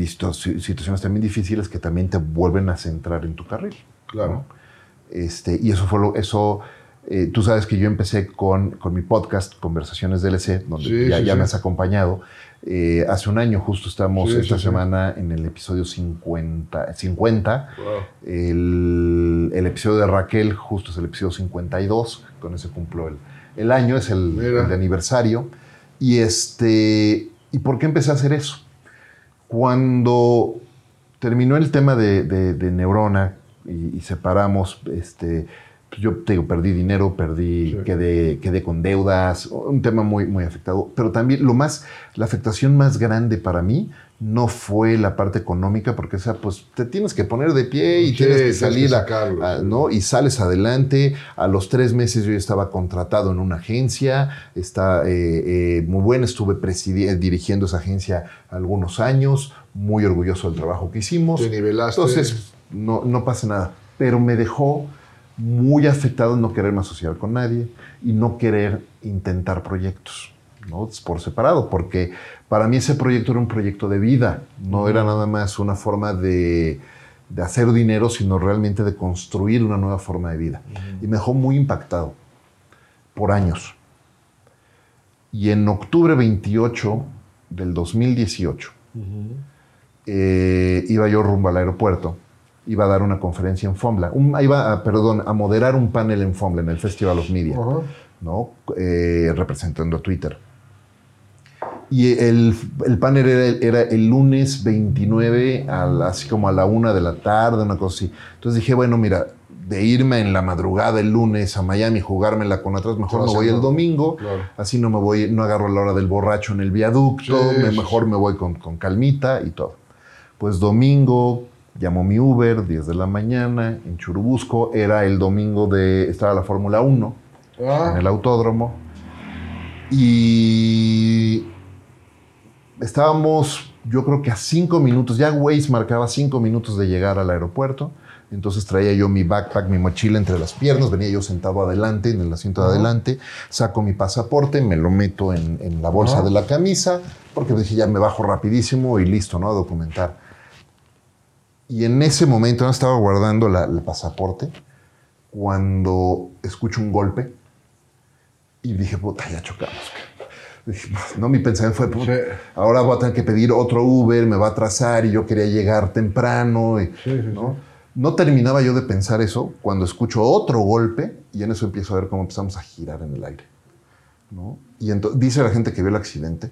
situaciones también difíciles que también te vuelven a centrar en tu carril. Claro. ¿no? Este, y eso fue lo, eso, eh, tú sabes que yo empecé con, con mi podcast, Conversaciones DLC, donde Sí, ya, sí, ya sí. me has acompañado. Eh, hace un año justo estamos esta semana en el episodio 50, 50 Wow. el, el episodio de Raquel justo es el episodio 52, con ese cumplo el, el año, es el de aniversario. Y, este, ¿Y por qué empecé a hacer eso? Cuando terminó el tema de, de- Neurona y, separamos, este, yo te digo, perdí dinero, perdí, Sí. quedé, quedé con deudas, un tema muy, muy afectado. Pero también lo más, la afectación más grande para mí no fue la parte económica, porque esa, pues te tienes que poner de pie y Sí, tienes que tienes que salir, a- a-. ¿no? Y sales adelante. A los tres meses yo ya estaba contratado en una agencia, está eh, eh, muy buena, estuve dirigiendo esa agencia algunos años, muy orgulloso del trabajo que hicimos. Te nivelaste. Entonces, no, no pasa nada. Pero me dejó muy afectado en no quererme asociar con nadie y no querer intentar proyectos, ¿no? Por separado, porque para mí ese proyecto era un proyecto de vida, no era nada más una forma de, de hacer dinero, sino realmente de construir una nueva forma de vida. Y me dejó muy impactado por años. Y en octubre 28 del 2018, eh, iba yo rumbo al aeropuerto, iba a dar una conferencia en FOMLA, un- iba a, perdón, a moderar un panel en FOMLA, en el Festival of Media, Ajá. ¿no? Eh, representando a Twitter. Y el, el panel era, era el lunes 29, a la- así como a la una de la tarde, una cosa así. Entonces dije, bueno, mira, de irme en la madrugada el lunes a Miami, jugármela con atrás, mejor me voy el domingo. Claro. Así no me voy, no agarro la hora del borracho en el viaducto, Sí, me- mejor me voy con, con calmita y todo. Pues domingo, llamó mi Uber, 10 de la mañana, en Churubusco, era el domingo de, estaba la Fórmula 1 Ah, en el autódromo. Y estábamos, yo creo que a cinco minutos, ya Waze marcaba cinco minutos de llegar al aeropuerto. Entonces traía yo mi backpack, mi mochila entre las piernas, venía yo sentado adelante, en el asiento de Ajá. adelante, saco mi pasaporte, me lo meto en, en la bolsa Ajá. de la camisa, porque dije ya me bajo rapidísimo y listo, ¿no? A documentar. Y en ese momento no estaba guardando la- el pasaporte cuando escucho un golpe y dije, puta, ya chocamos. Dije, no, mi pensamiento fue, puta, Sí. ahora voy a tener que pedir otro Uber, me va a atrasar y yo quería llegar temprano. y- Sí, sí, ¿no? no terminaba yo de pensar eso cuando escucho otro golpe y en eso empiezo a ver cómo empezamos a girar en el aire. ¿no? Y dice la gente que vio el accidente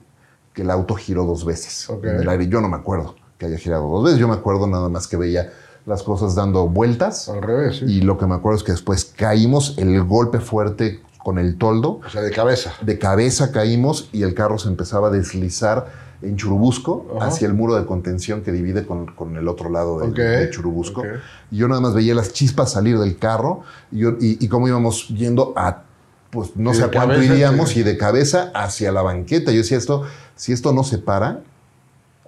que el auto giró dos veces en el aire. Yo no me acuerdo que haya girado dos veces. Yo me acuerdo nada más que veía las cosas dando vueltas. al revés, sí. Y lo que me acuerdo es que después caímos, el golpe fuerte con el toldo, O sea, de cabeza. de cabeza caímos y el carro se empezaba a deslizar en Churubusco Ajá. hacia el muro de contención que divide con, con el otro lado de, Churubusco. ok. Y yo nada más veía las chispas salir del carro y, yo- y, y cómo íbamos yendo a, pues no Y sé a cuánto cabeza, iríamos sí. y de cabeza hacia la banqueta. Yo decía esto, si esto no se para,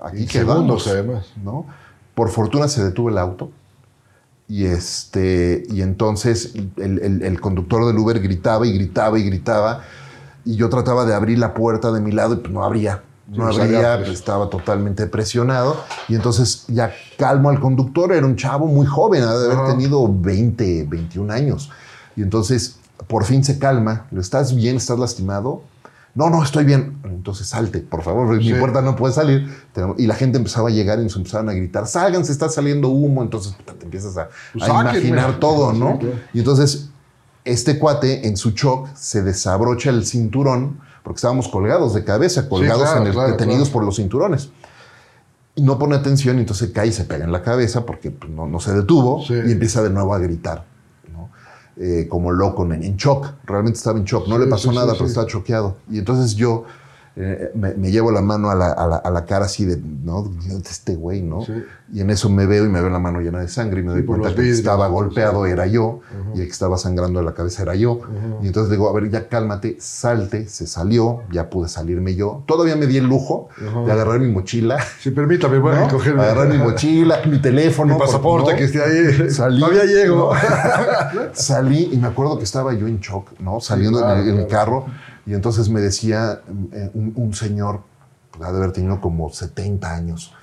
aquí quedamos. además. ¿no? Por fortuna se detuvo el auto. Y, este, y entonces el, el- el conductor del Uber gritaba y gritaba y gritaba. Y yo trataba de abrir la puerta de mi lado y pues no abría. no Sí, abría, pues. estaba totalmente presionado. Y entonces ya calmo al conductor, era un chavo muy joven, ha de haber tenido 20, 21 años. Y entonces por fin se calma, ¿lo estás bien? ¿Estás lastimado? No, no, estoy bien. Entonces salte, por favor, Sí. mi puerta no puede salir. Y la gente empezaba a llegar y nos empezaban a gritar, sálganse, está saliendo humo. Entonces te empiezas a, Pues a imaginar todo, ¿no? Y entonces este cuate en su shock se desabrocha el cinturón, porque estábamos colgados de cabeza, colgados claro, en el, claro, detenidos claro. por los cinturones. Y no pone atención y entonces cae y se pega en la cabeza porque pues, no, no se detuvo y empieza de nuevo a gritar. Eh, como loco, en, en shock. Realmente estaba en shock. No Sí, le pasó sí, nada, sí, pero estaba choqueado. Y entonces yo eh, me, me llevo la mano a la, a la- a la cara así de, ¿no? De este güey, ¿no? Sí. Y en eso me veo y me veo la mano llena de sangre y me Sí, doy por cuenta que estaba ¿no? golpeado Sí. era yo y el que estaba sangrando de la cabeza era yo. Y entonces digo, a ver, ya cálmate, salte, se salió, ya pude salirme yo. Todavía me di el lujo Ajá. de agarrar mi mochila, Sí, permítame, voy a ¿no? coger agarrar mi [laughs] mochila, mi teléfono. mi pasaporte porque, que ¿no? esté ahí. Salí. Todavía llego. [laughs] Salí y me acuerdo que estaba yo en shock, ¿no? Saliendo en claro, claro. carro y entonces me decía eh, un, señor, ha de haber tenido como 70 años,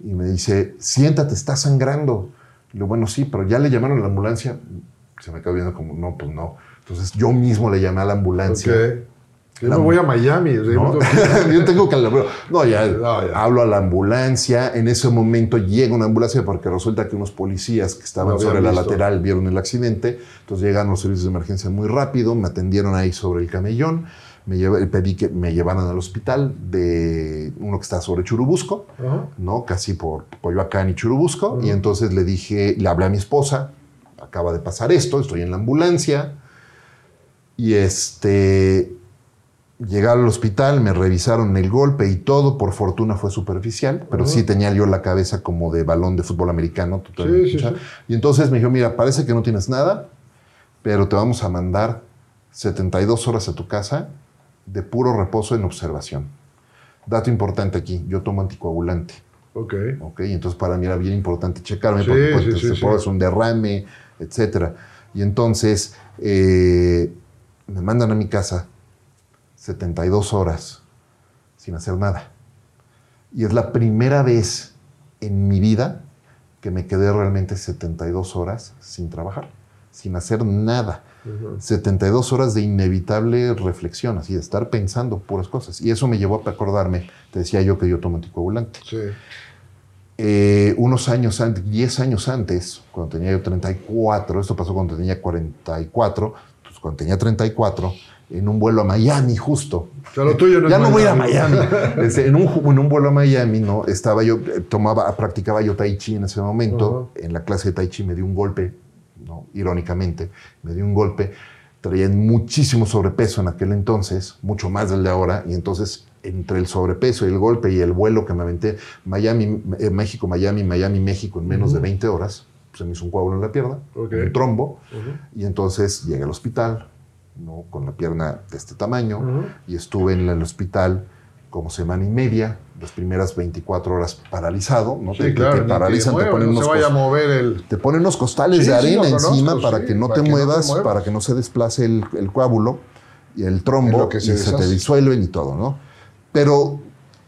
y me dice, siéntate, está sangrando. Y yo, bueno, sí, pero ya le llamaron a la ambulancia. Se me quedó viendo como, no, pues no. Entonces yo mismo le llamé a la ambulancia. Yo La- me voy a Miami. ¿no? [laughs] yo- tengo que hablar. No, ya, No, ya. hablo a la ambulancia. En ese momento llega una ambulancia porque resulta que unos policías que estaban sobre la lateral vieron el accidente. Entonces llegaron los servicios de emergencia muy rápido, me atendieron ahí sobre el camellón. Me llevé- pedí que me llevaran al hospital de uno que está sobre Churubusco. ¿no? Casi por Coyoacán y Churubusco. Y entonces le dije, le hablé a mi esposa, acaba de pasar esto, estoy en la ambulancia. Y este, llegaron al hospital, me revisaron el golpe y todo, por fortuna fue superficial, pero sí tenía yo la cabeza como de balón de fútbol americano. Sí, sí. Y entonces me dijo, mira, parece que no tienes nada, pero te vamos a mandar 72 horas a tu casa de puro reposo en observación. Dato importante aquí, yo tomo anticoagulante. Ok. ¿ok? Entonces para mí era bien importante checarme porque pues, te- te hacer un derrame, etcétera. Y entonces eh, me mandan a mi casa 72 horas sin hacer nada. Y es la primera vez en mi vida que me quedé realmente 72 horas sin trabajar, sin hacer nada. 72 horas de inevitable reflexión, así de estar pensando puras cosas. Y eso me llevó a acordarme, te decía yo que yo tomo anticoagulante. Sí. Eh, unos años antes, 10 años antes, cuando tenía yo 34, esto pasó cuando tenía 44, pues cuando tenía 34, en un vuelo a Miami justo. O sea, lo tuyo no ya no voy a Miami. Miami. [laughs] Este, en, un, ju- en un vuelo a Miami, ¿no? Estaba yo, eh, tomaba, practicaba yo Tai Chi en ese momento. En la clase de Tai Chi me dio un golpe, ¿no? Irónicamente, me dio un golpe. Traía muchísimo sobrepeso en aquel entonces, mucho más del de ahora, y entonces entre el sobrepeso y el golpe y el vuelo que me aventé, Miami, eh, México, Miami, Miami, México, en menos de 20 horas, se me hizo un coágulo en la pierna, un trombo, Ujú. y entonces llegué al hospital, ¿no? con la pierna de este tamaño, y estuve en el hospital como semana y media, las primeras 24 horas paralizado, ¿no? Sí, Te- claro. te paralizan, te ponen no unos se vaya a cos- mover el... te ponen unos costales Sí, de arena conozco, encima para que no para te que muevas, para que no se desplace el, el coágulo y el trombo que se y se te disuelven y todo, ¿no? Pero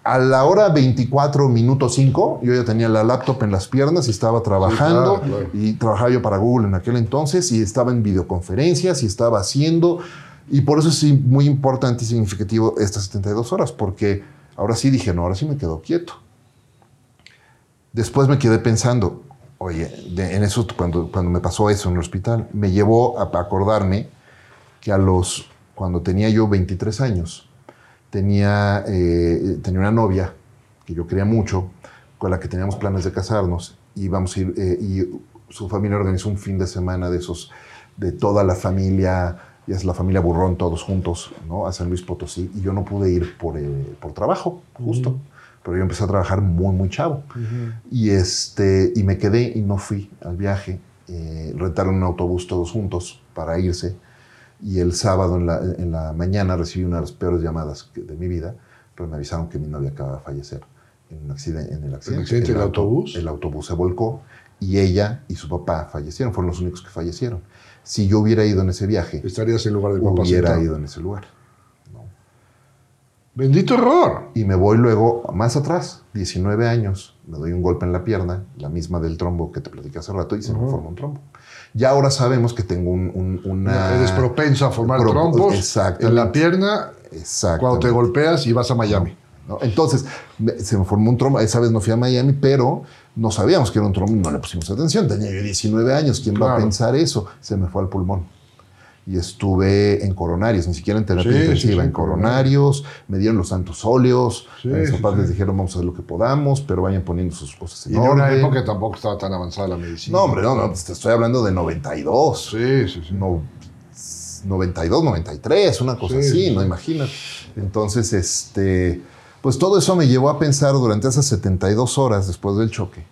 a la hora 24 minutos 5, yo ya tenía la laptop en las piernas y estaba trabajando claro, claro. y trabajaba yo para Google en aquel entonces y estaba en videoconferencias y estaba haciendo y por eso es sí, muy importante y significativo estas 72 horas porque ahora sí dije, no, ahora sí me quedo quieto. Después me quedé pensando, oye, de- en eso, cuando, cuando me pasó eso en el hospital, me llevó a acordarme que a los, cuando tenía yo 23 años, tenía, eh, tenía una novia que yo quería mucho, con la que teníamos planes de casarnos, y a ir, eh, y su familia organizó un fin de semana de esos, de toda la familia, ya es la familia Burrón, todos juntos, ¿no? A San Luis Potosí, y yo no pude ir por, eh, por trabajo, justo. Pero yo empecé a trabajar muy, muy chavo. Y, este, y me quedé y no fui al viaje. Eh, rentaron un autobús todos juntos para irse. Y el sábado en la, en la mañana recibí una de las peores llamadas de mi vida, pero me avisaron que mi novia acaba de fallecer en, un accidente, en el accidente. accidente del auto- autobús? El autobús se volcó y ella y su papá fallecieron, fueron los únicos que fallecieron. Si yo hubiera ido en ese viaje, Estarías en lugar del papá hubiera sentado. ido en ese lugar. ¿no? Bendito error. Y me voy luego más atrás, 19 años, me doy un golpe en la pierna, la misma del trombo que te platicé hace rato, y se me forma un trombo. Ya ahora sabemos que tengo un- un- una... Eres propenso a formar Pro- trombos Exactamente. en la pierna Exacto. cuando te golpeas y vas a Miami. ¿no? Entonces, se me formó un trombo. Esa vez no fui a Miami, pero no sabíamos que era un trombo y no le pusimos atención. Tenía yo 19 años. ¿Quién va a pensar eso? Se me fue al pulmón. Y estuve en coronarios, ni siquiera en terapia Sí, intensiva, sí, en coronarios. Me dieron los santos óleos. Mis papás les dijeron, vamos a hacer lo que podamos, pero vayan poniendo sus cosas en Y en una orden. época tampoco estaba tan avanzada la medicina. No, hombre, no, no, te estoy hablando de 92. Sí, sí, sí. No, 92, 93, una cosa Sí, así, sí, ¿no? sí. Imagínate. Entonces, este, pues todo eso me llevó a pensar durante esas 72 horas después del choque,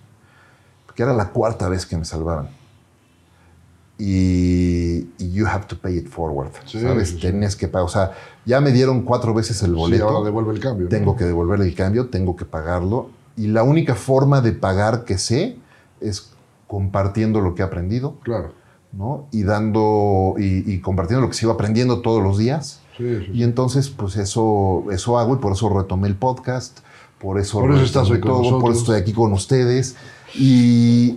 que era la cuarta vez que me salvaban. Y, y you have to pay it forward, Sí, ¿sabes? sí, sí. Tenías que pagar, o sea, ya me dieron cuatro veces el boleto. ahora devuelve el cambio. ¿no? Tengo que devolver el cambio, tengo que pagarlo. Y la única forma de pagar que sé es compartiendo lo que he aprendido, Claro. ¿no? Y dando y, y compartiendo lo que sigo aprendiendo todos los días. Y entonces, pues eso, eso hago y por eso retomé el podcast, por eso, Por eso estás hoy con todo, por nosotros. eso estoy aquí con ustedes. Y,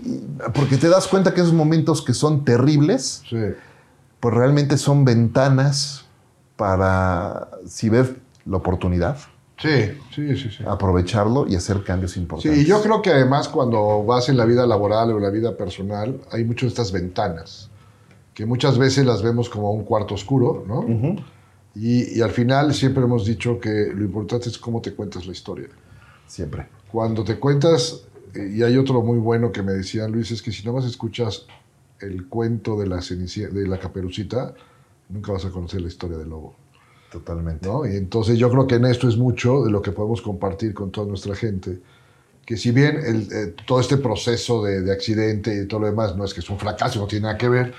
porque te das cuenta que esos momentos que son terribles, Sí. pues realmente son ventanas para, si ves la oportunidad, Sí, sí, sí, sí. aprovecharlo y hacer cambios Sí, importantes. y yo creo que además cuando vas en la vida laboral o en la vida personal, hay muchas de estas ventanas, que muchas veces las vemos como un cuarto oscuro, ¿no? y, y al final siempre hemos dicho que lo importante es cómo te cuentas la historia. Siempre. Cuando te cuentas, y hay otro muy bueno que me decía Luis, es que si no más escuchas el cuento de la, cenici- de la caperucita, nunca vas a conocer la historia del lobo. Totalmente. ¿no? Y entonces yo creo que en esto es mucho de lo que podemos compartir con toda nuestra gente. Que si bien el, eh, todo este proceso de, de accidente y todo lo demás no es que es un fracaso, no tiene nada que ver,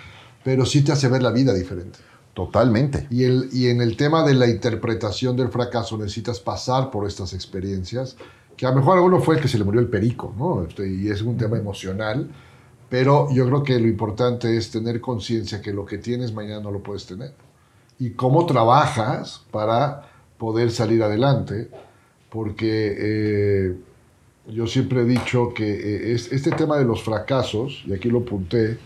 pero sí te hace ver la vida diferente. Totalmente. Y, el, y en el tema de la interpretación del fracaso necesitas pasar por estas experiencias, que a lo mejor a uno fue el que se le murió el perico, ¿no? Este, y es un tema emocional, pero yo creo que lo importante es tener conciencia que lo que tienes mañana no lo puedes tener. Y cómo trabajas para poder salir adelante, porque eh, yo siempre he dicho que eh, es- este tema de los fracasos, y aquí lo apunté,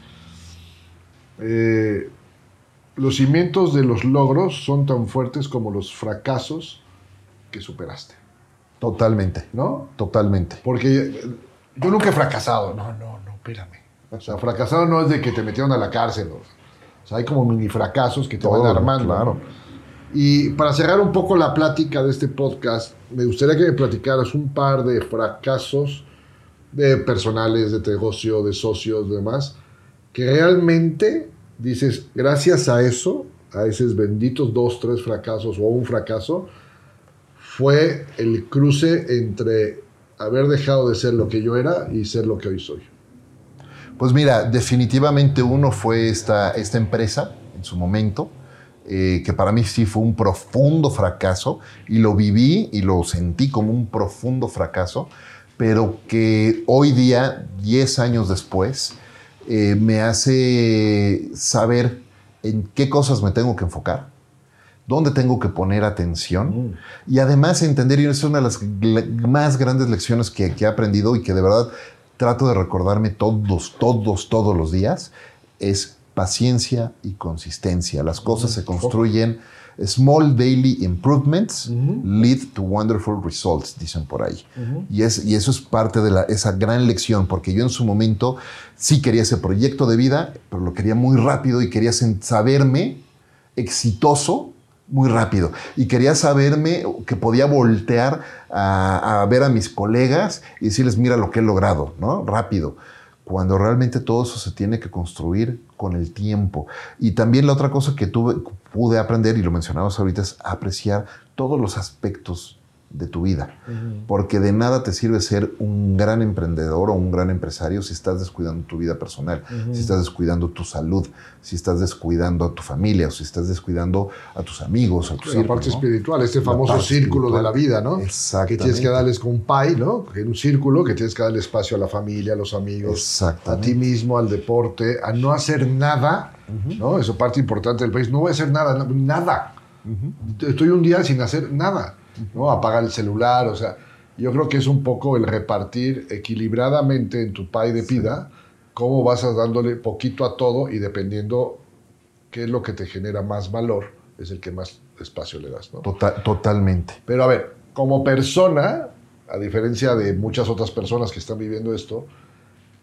eh, los cimientos de los logros son tan fuertes como los fracasos que superaste, Totalmente. ¿no? Totalmente. Porque eh, yo nunca he fracasado. No, no, no, espérame. O sea, fracasado no es de que te metieron a la cárcel. O o sea, hay como mini fracasos que te Todo, van armando. claro. Y para cerrar un poco la plática de este podcast, me gustaría que me platicaras un par de fracasos de personales, de negocio, de socios, de demás, que realmente dices, gracias a eso, a esos benditos dos, tres fracasos o un fracaso, fue el cruce entre haber dejado de ser lo que yo era y ser lo que hoy soy. Pues mira, definitivamente uno fue esta, esta empresa en su momento, eh, que para mí sí fue un profundo fracaso y lo viví y lo sentí como un profundo fracaso, pero que hoy día, 10 años después, eh, me hace saber en qué cosas me tengo que enfocar, dónde tengo que poner atención y además entender, y es una de las más grandes lecciones que, que he aprendido y que de verdad trato de recordarme todos, todos, todos los días, es paciencia y consistencia. Las cosas se construyen, small daily improvements lead to wonderful results, dicen por ahí. y, es, y eso es parte de la, esa gran lección, porque yo en su momento sí quería ese proyecto de vida, pero lo quería muy rápido y quería saberme exitoso muy rápido. Y quería saberme que podía voltear a, ver a mis colegas y decirles, mira lo que he logrado, ¿no? Rápido. Cuando realmente todo eso se tiene que construir con el tiempo. Y también la otra cosa que tuve, pude aprender, y lo mencionabas ahorita, es apreciar todos los aspectos de tu vida. Porque de nada te sirve ser un gran emprendedor o un gran empresario si estás descuidando tu vida personal, si estás descuidando tu salud, si estás descuidando a tu familia, o si estás descuidando a tus amigos, a tu La círculo, parte ¿no? espiritual, este La famoso círculo de la vida, ¿no? Exactamente. Que tienes que darles con un pie, ¿no? En un círculo que tienes que darle espacio a la familia, a los amigos, a ti mismo, al deporte, a no hacer nada, ¿no? Eso parte importante del país. No voy a hacer nada, nada. Estoy un día sin hacer nada. ¿No? Apaga el celular, o sea, yo creo que es un poco el repartir equilibradamente en tu pay de pida, cómo vas dándole poquito a todo y dependiendo qué es lo que te genera más valor, es el que más espacio le das, ¿no? Total- totalmente. Pero a ver, como persona, a diferencia de muchas otras personas que están viviendo esto,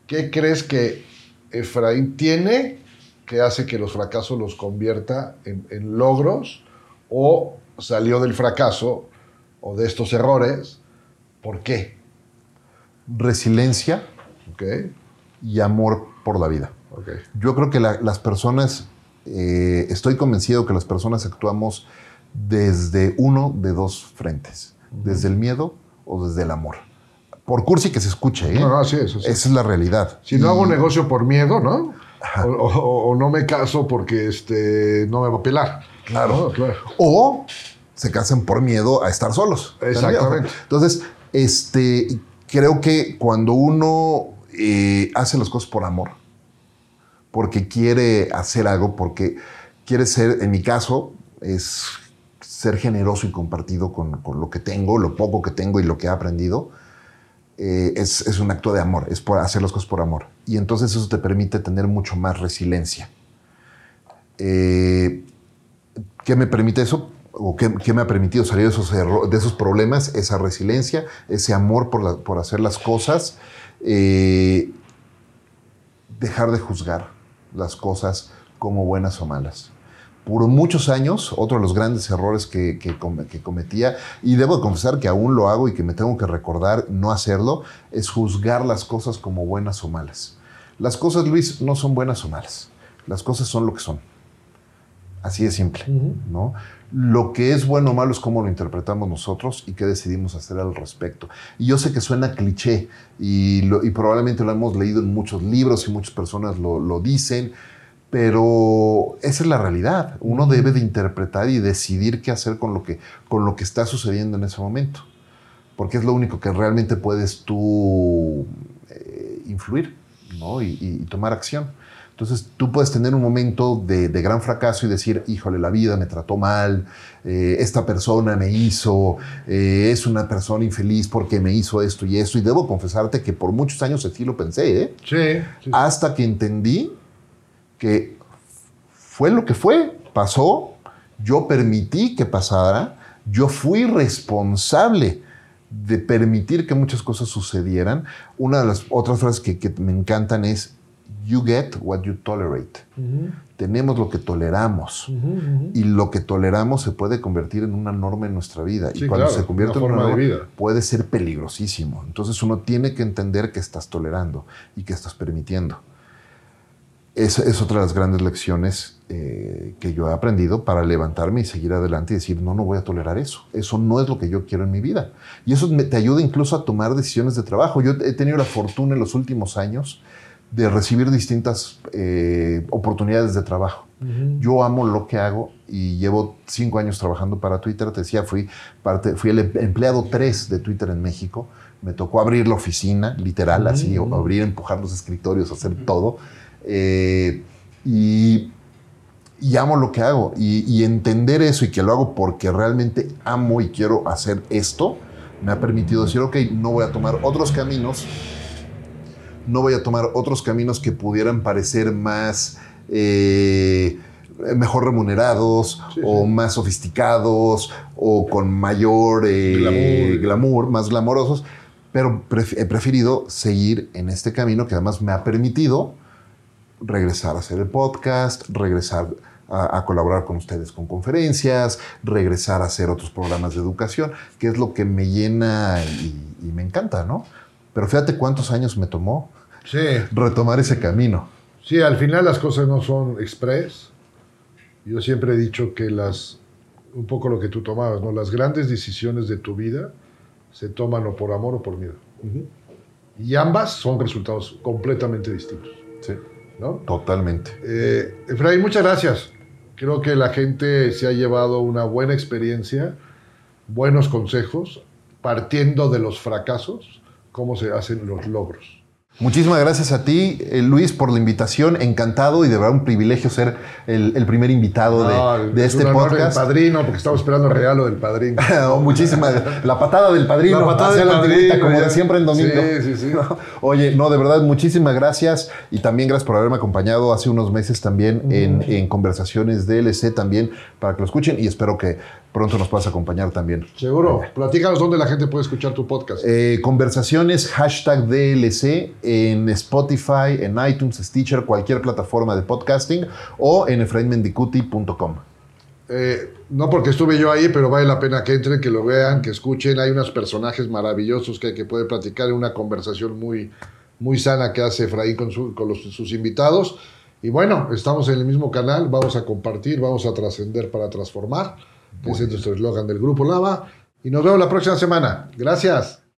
¿qué crees que Efraín tiene que hace que los fracasos los convierta en, en logros o salió del fracaso o de estos errores? ¿Por qué? Resiliencia ¿Ok? y amor por la vida. Ok. Yo creo que la- las personas, eh, estoy convencido que las personas actuamos desde uno de dos frentes, desde el miedo o desde el amor. Por cursi que se escuche, ¿eh? No, no, así es, así es. Esa es la realidad. Si no Y- hago un negocio por miedo, ¿no? O, o- o no me caso porque este, no me va a pelar. Claro. ¿no? claro. O se casan por miedo a estar solos. Exactamente. Entonces, este, creo que cuando uno eh, hace las cosas por amor, porque quiere hacer algo, porque quiere ser, en mi caso, es ser generoso y compartido con, con lo que tengo, lo poco que tengo y lo que he aprendido, eh, es, es un acto de amor, es por hacer las cosas por amor. Y entonces eso te permite tener mucho más resiliencia. Eh, ¿Qué me permite eso? ¿O qué, me ha permitido salir de esos, problemas? Esa resiliencia, ese amor por, hacer las cosas, eh, dejar de juzgar las cosas como buenas o malas. Por muchos años, otro de los grandes errores que, que com- que cometía, y debo de confesar que aún lo hago y que me tengo que recordar no hacerlo, es juzgar las cosas como buenas o malas. Las cosas, Luis, no son buenas o malas. Las cosas son lo que son. Así de simple, ¿no? Lo que es bueno o malo es cómo lo interpretamos nosotros y qué decidimos hacer al respecto. Y yo sé que suena cliché y, lo- y probablemente lo hemos leído en muchos libros y muchas personas lo, lo dicen, pero esa es la realidad. Uno debe de interpretar y decidir qué hacer con lo que, con lo que está sucediendo en ese momento, porque es lo único que realmente puedes tú eh, influir ¿no? y, y- y tomar acción. Entonces tú puedes tener un momento de, de gran fracaso y decir, híjole, la vida me trató mal, eh, esta persona me hizo, eh, es una persona infeliz porque me hizo esto y esto. Y debo confesarte que por muchos años así lo pensé, ¿eh? Sí, sí, hasta que entendí que fue lo que fue, pasó, yo permití que pasara, yo fui responsable de permitir que muchas cosas sucedieran. Una de las otras frases que, que me encantan es, you get what you tolerate. Tenemos lo que toleramos. Y lo que toleramos se puede convertir en una norma en nuestra vida. Sí, y cuando claro, se convierte una en una forma de norma, vida. puede ser peligrosísimo. Entonces uno tiene que entender que estás tolerando y que estás permitiendo. Esa es otra de las grandes lecciones eh, que yo he aprendido para levantarme y seguir adelante y decir, no, no voy a tolerar eso. Eso no es lo que yo quiero en mi vida. Y eso me- te ayuda incluso a tomar decisiones de trabajo. Yo he tenido la fortuna en los últimos años de recibir distintas eh, oportunidades de trabajo. Yo amo lo que hago y llevo cinco años trabajando para Twitter. Te decía, fui, parte, fui el em- empleado 3 de Twitter en México. Me tocó abrir la oficina, literal, así, o abrir, empujar los escritorios, hacer todo. Eh, y, y amo lo que hago. Y, y entender eso y que lo hago porque realmente amo y quiero hacer esto, me ha permitido decir, ok, no voy a tomar otros caminos no voy a tomar otros caminos que pudieran parecer más eh, mejor remunerados Sí, o sí. más sofisticados o con mayor eh, Glamour. glamour, más glamorosos, pero pref- he preferido seguir en este camino que además me ha permitido regresar a hacer el podcast, regresar a, a colaborar con ustedes con conferencias, regresar a hacer otros programas de educación, que es lo que me llena y, y me encanta, ¿no? Pero fíjate cuántos años me tomó Sí, retomar ese camino. sí, al final las cosas no son express. Yo siempre he dicho que las, un poco lo que tú tomabas, ¿no? Las grandes decisiones de tu vida se toman o por amor o por miedo. Y ambas son resultados completamente distintos, Sí, ¿no? totalmente. Eh, Efraín, muchas gracias. Creo que la gente se ha llevado una buena experiencia, buenos consejos, partiendo de los fracasos, cómo se hacen los logros. Muchísimas gracias a ti, eh, Luis, por la invitación. Encantado y de verdad un privilegio ser el, el primer invitado de, No, de es este un honor podcast. El padrino, porque estamos esperando el regalo del padrino. [laughs] Oh, muchísimas La patada del padrino. La patada del la padrino, como de siempre en domingo. Sí, sí, sí. No, [laughs] Oye, no, de verdad, muchísimas gracias. Y también gracias por haberme acompañado hace unos meses también en, en conversaciones DLC también, para que lo escuchen. Y espero que pronto nos puedas acompañar también. Seguro. Platícanos dónde la gente puede escuchar tu podcast. Eh, conversaciones, hashtag DLC en Spotify, en iTunes, Stitcher, cualquier plataforma de podcasting o en efrainmendicuti.com. Eh, no porque estuve yo ahí, pero vale la pena que entren, que lo vean, que escuchen. Hay unos personajes maravillosos que, que puede platicar en una conversación muy, muy sana que hace Efraín con, su- con los- sus invitados. Y bueno, estamos en el mismo canal, vamos a compartir, vamos a trascender para transformar, que ese es nuestro eslogan del Grupo Lava. Y nos vemos la próxima semana. Gracias.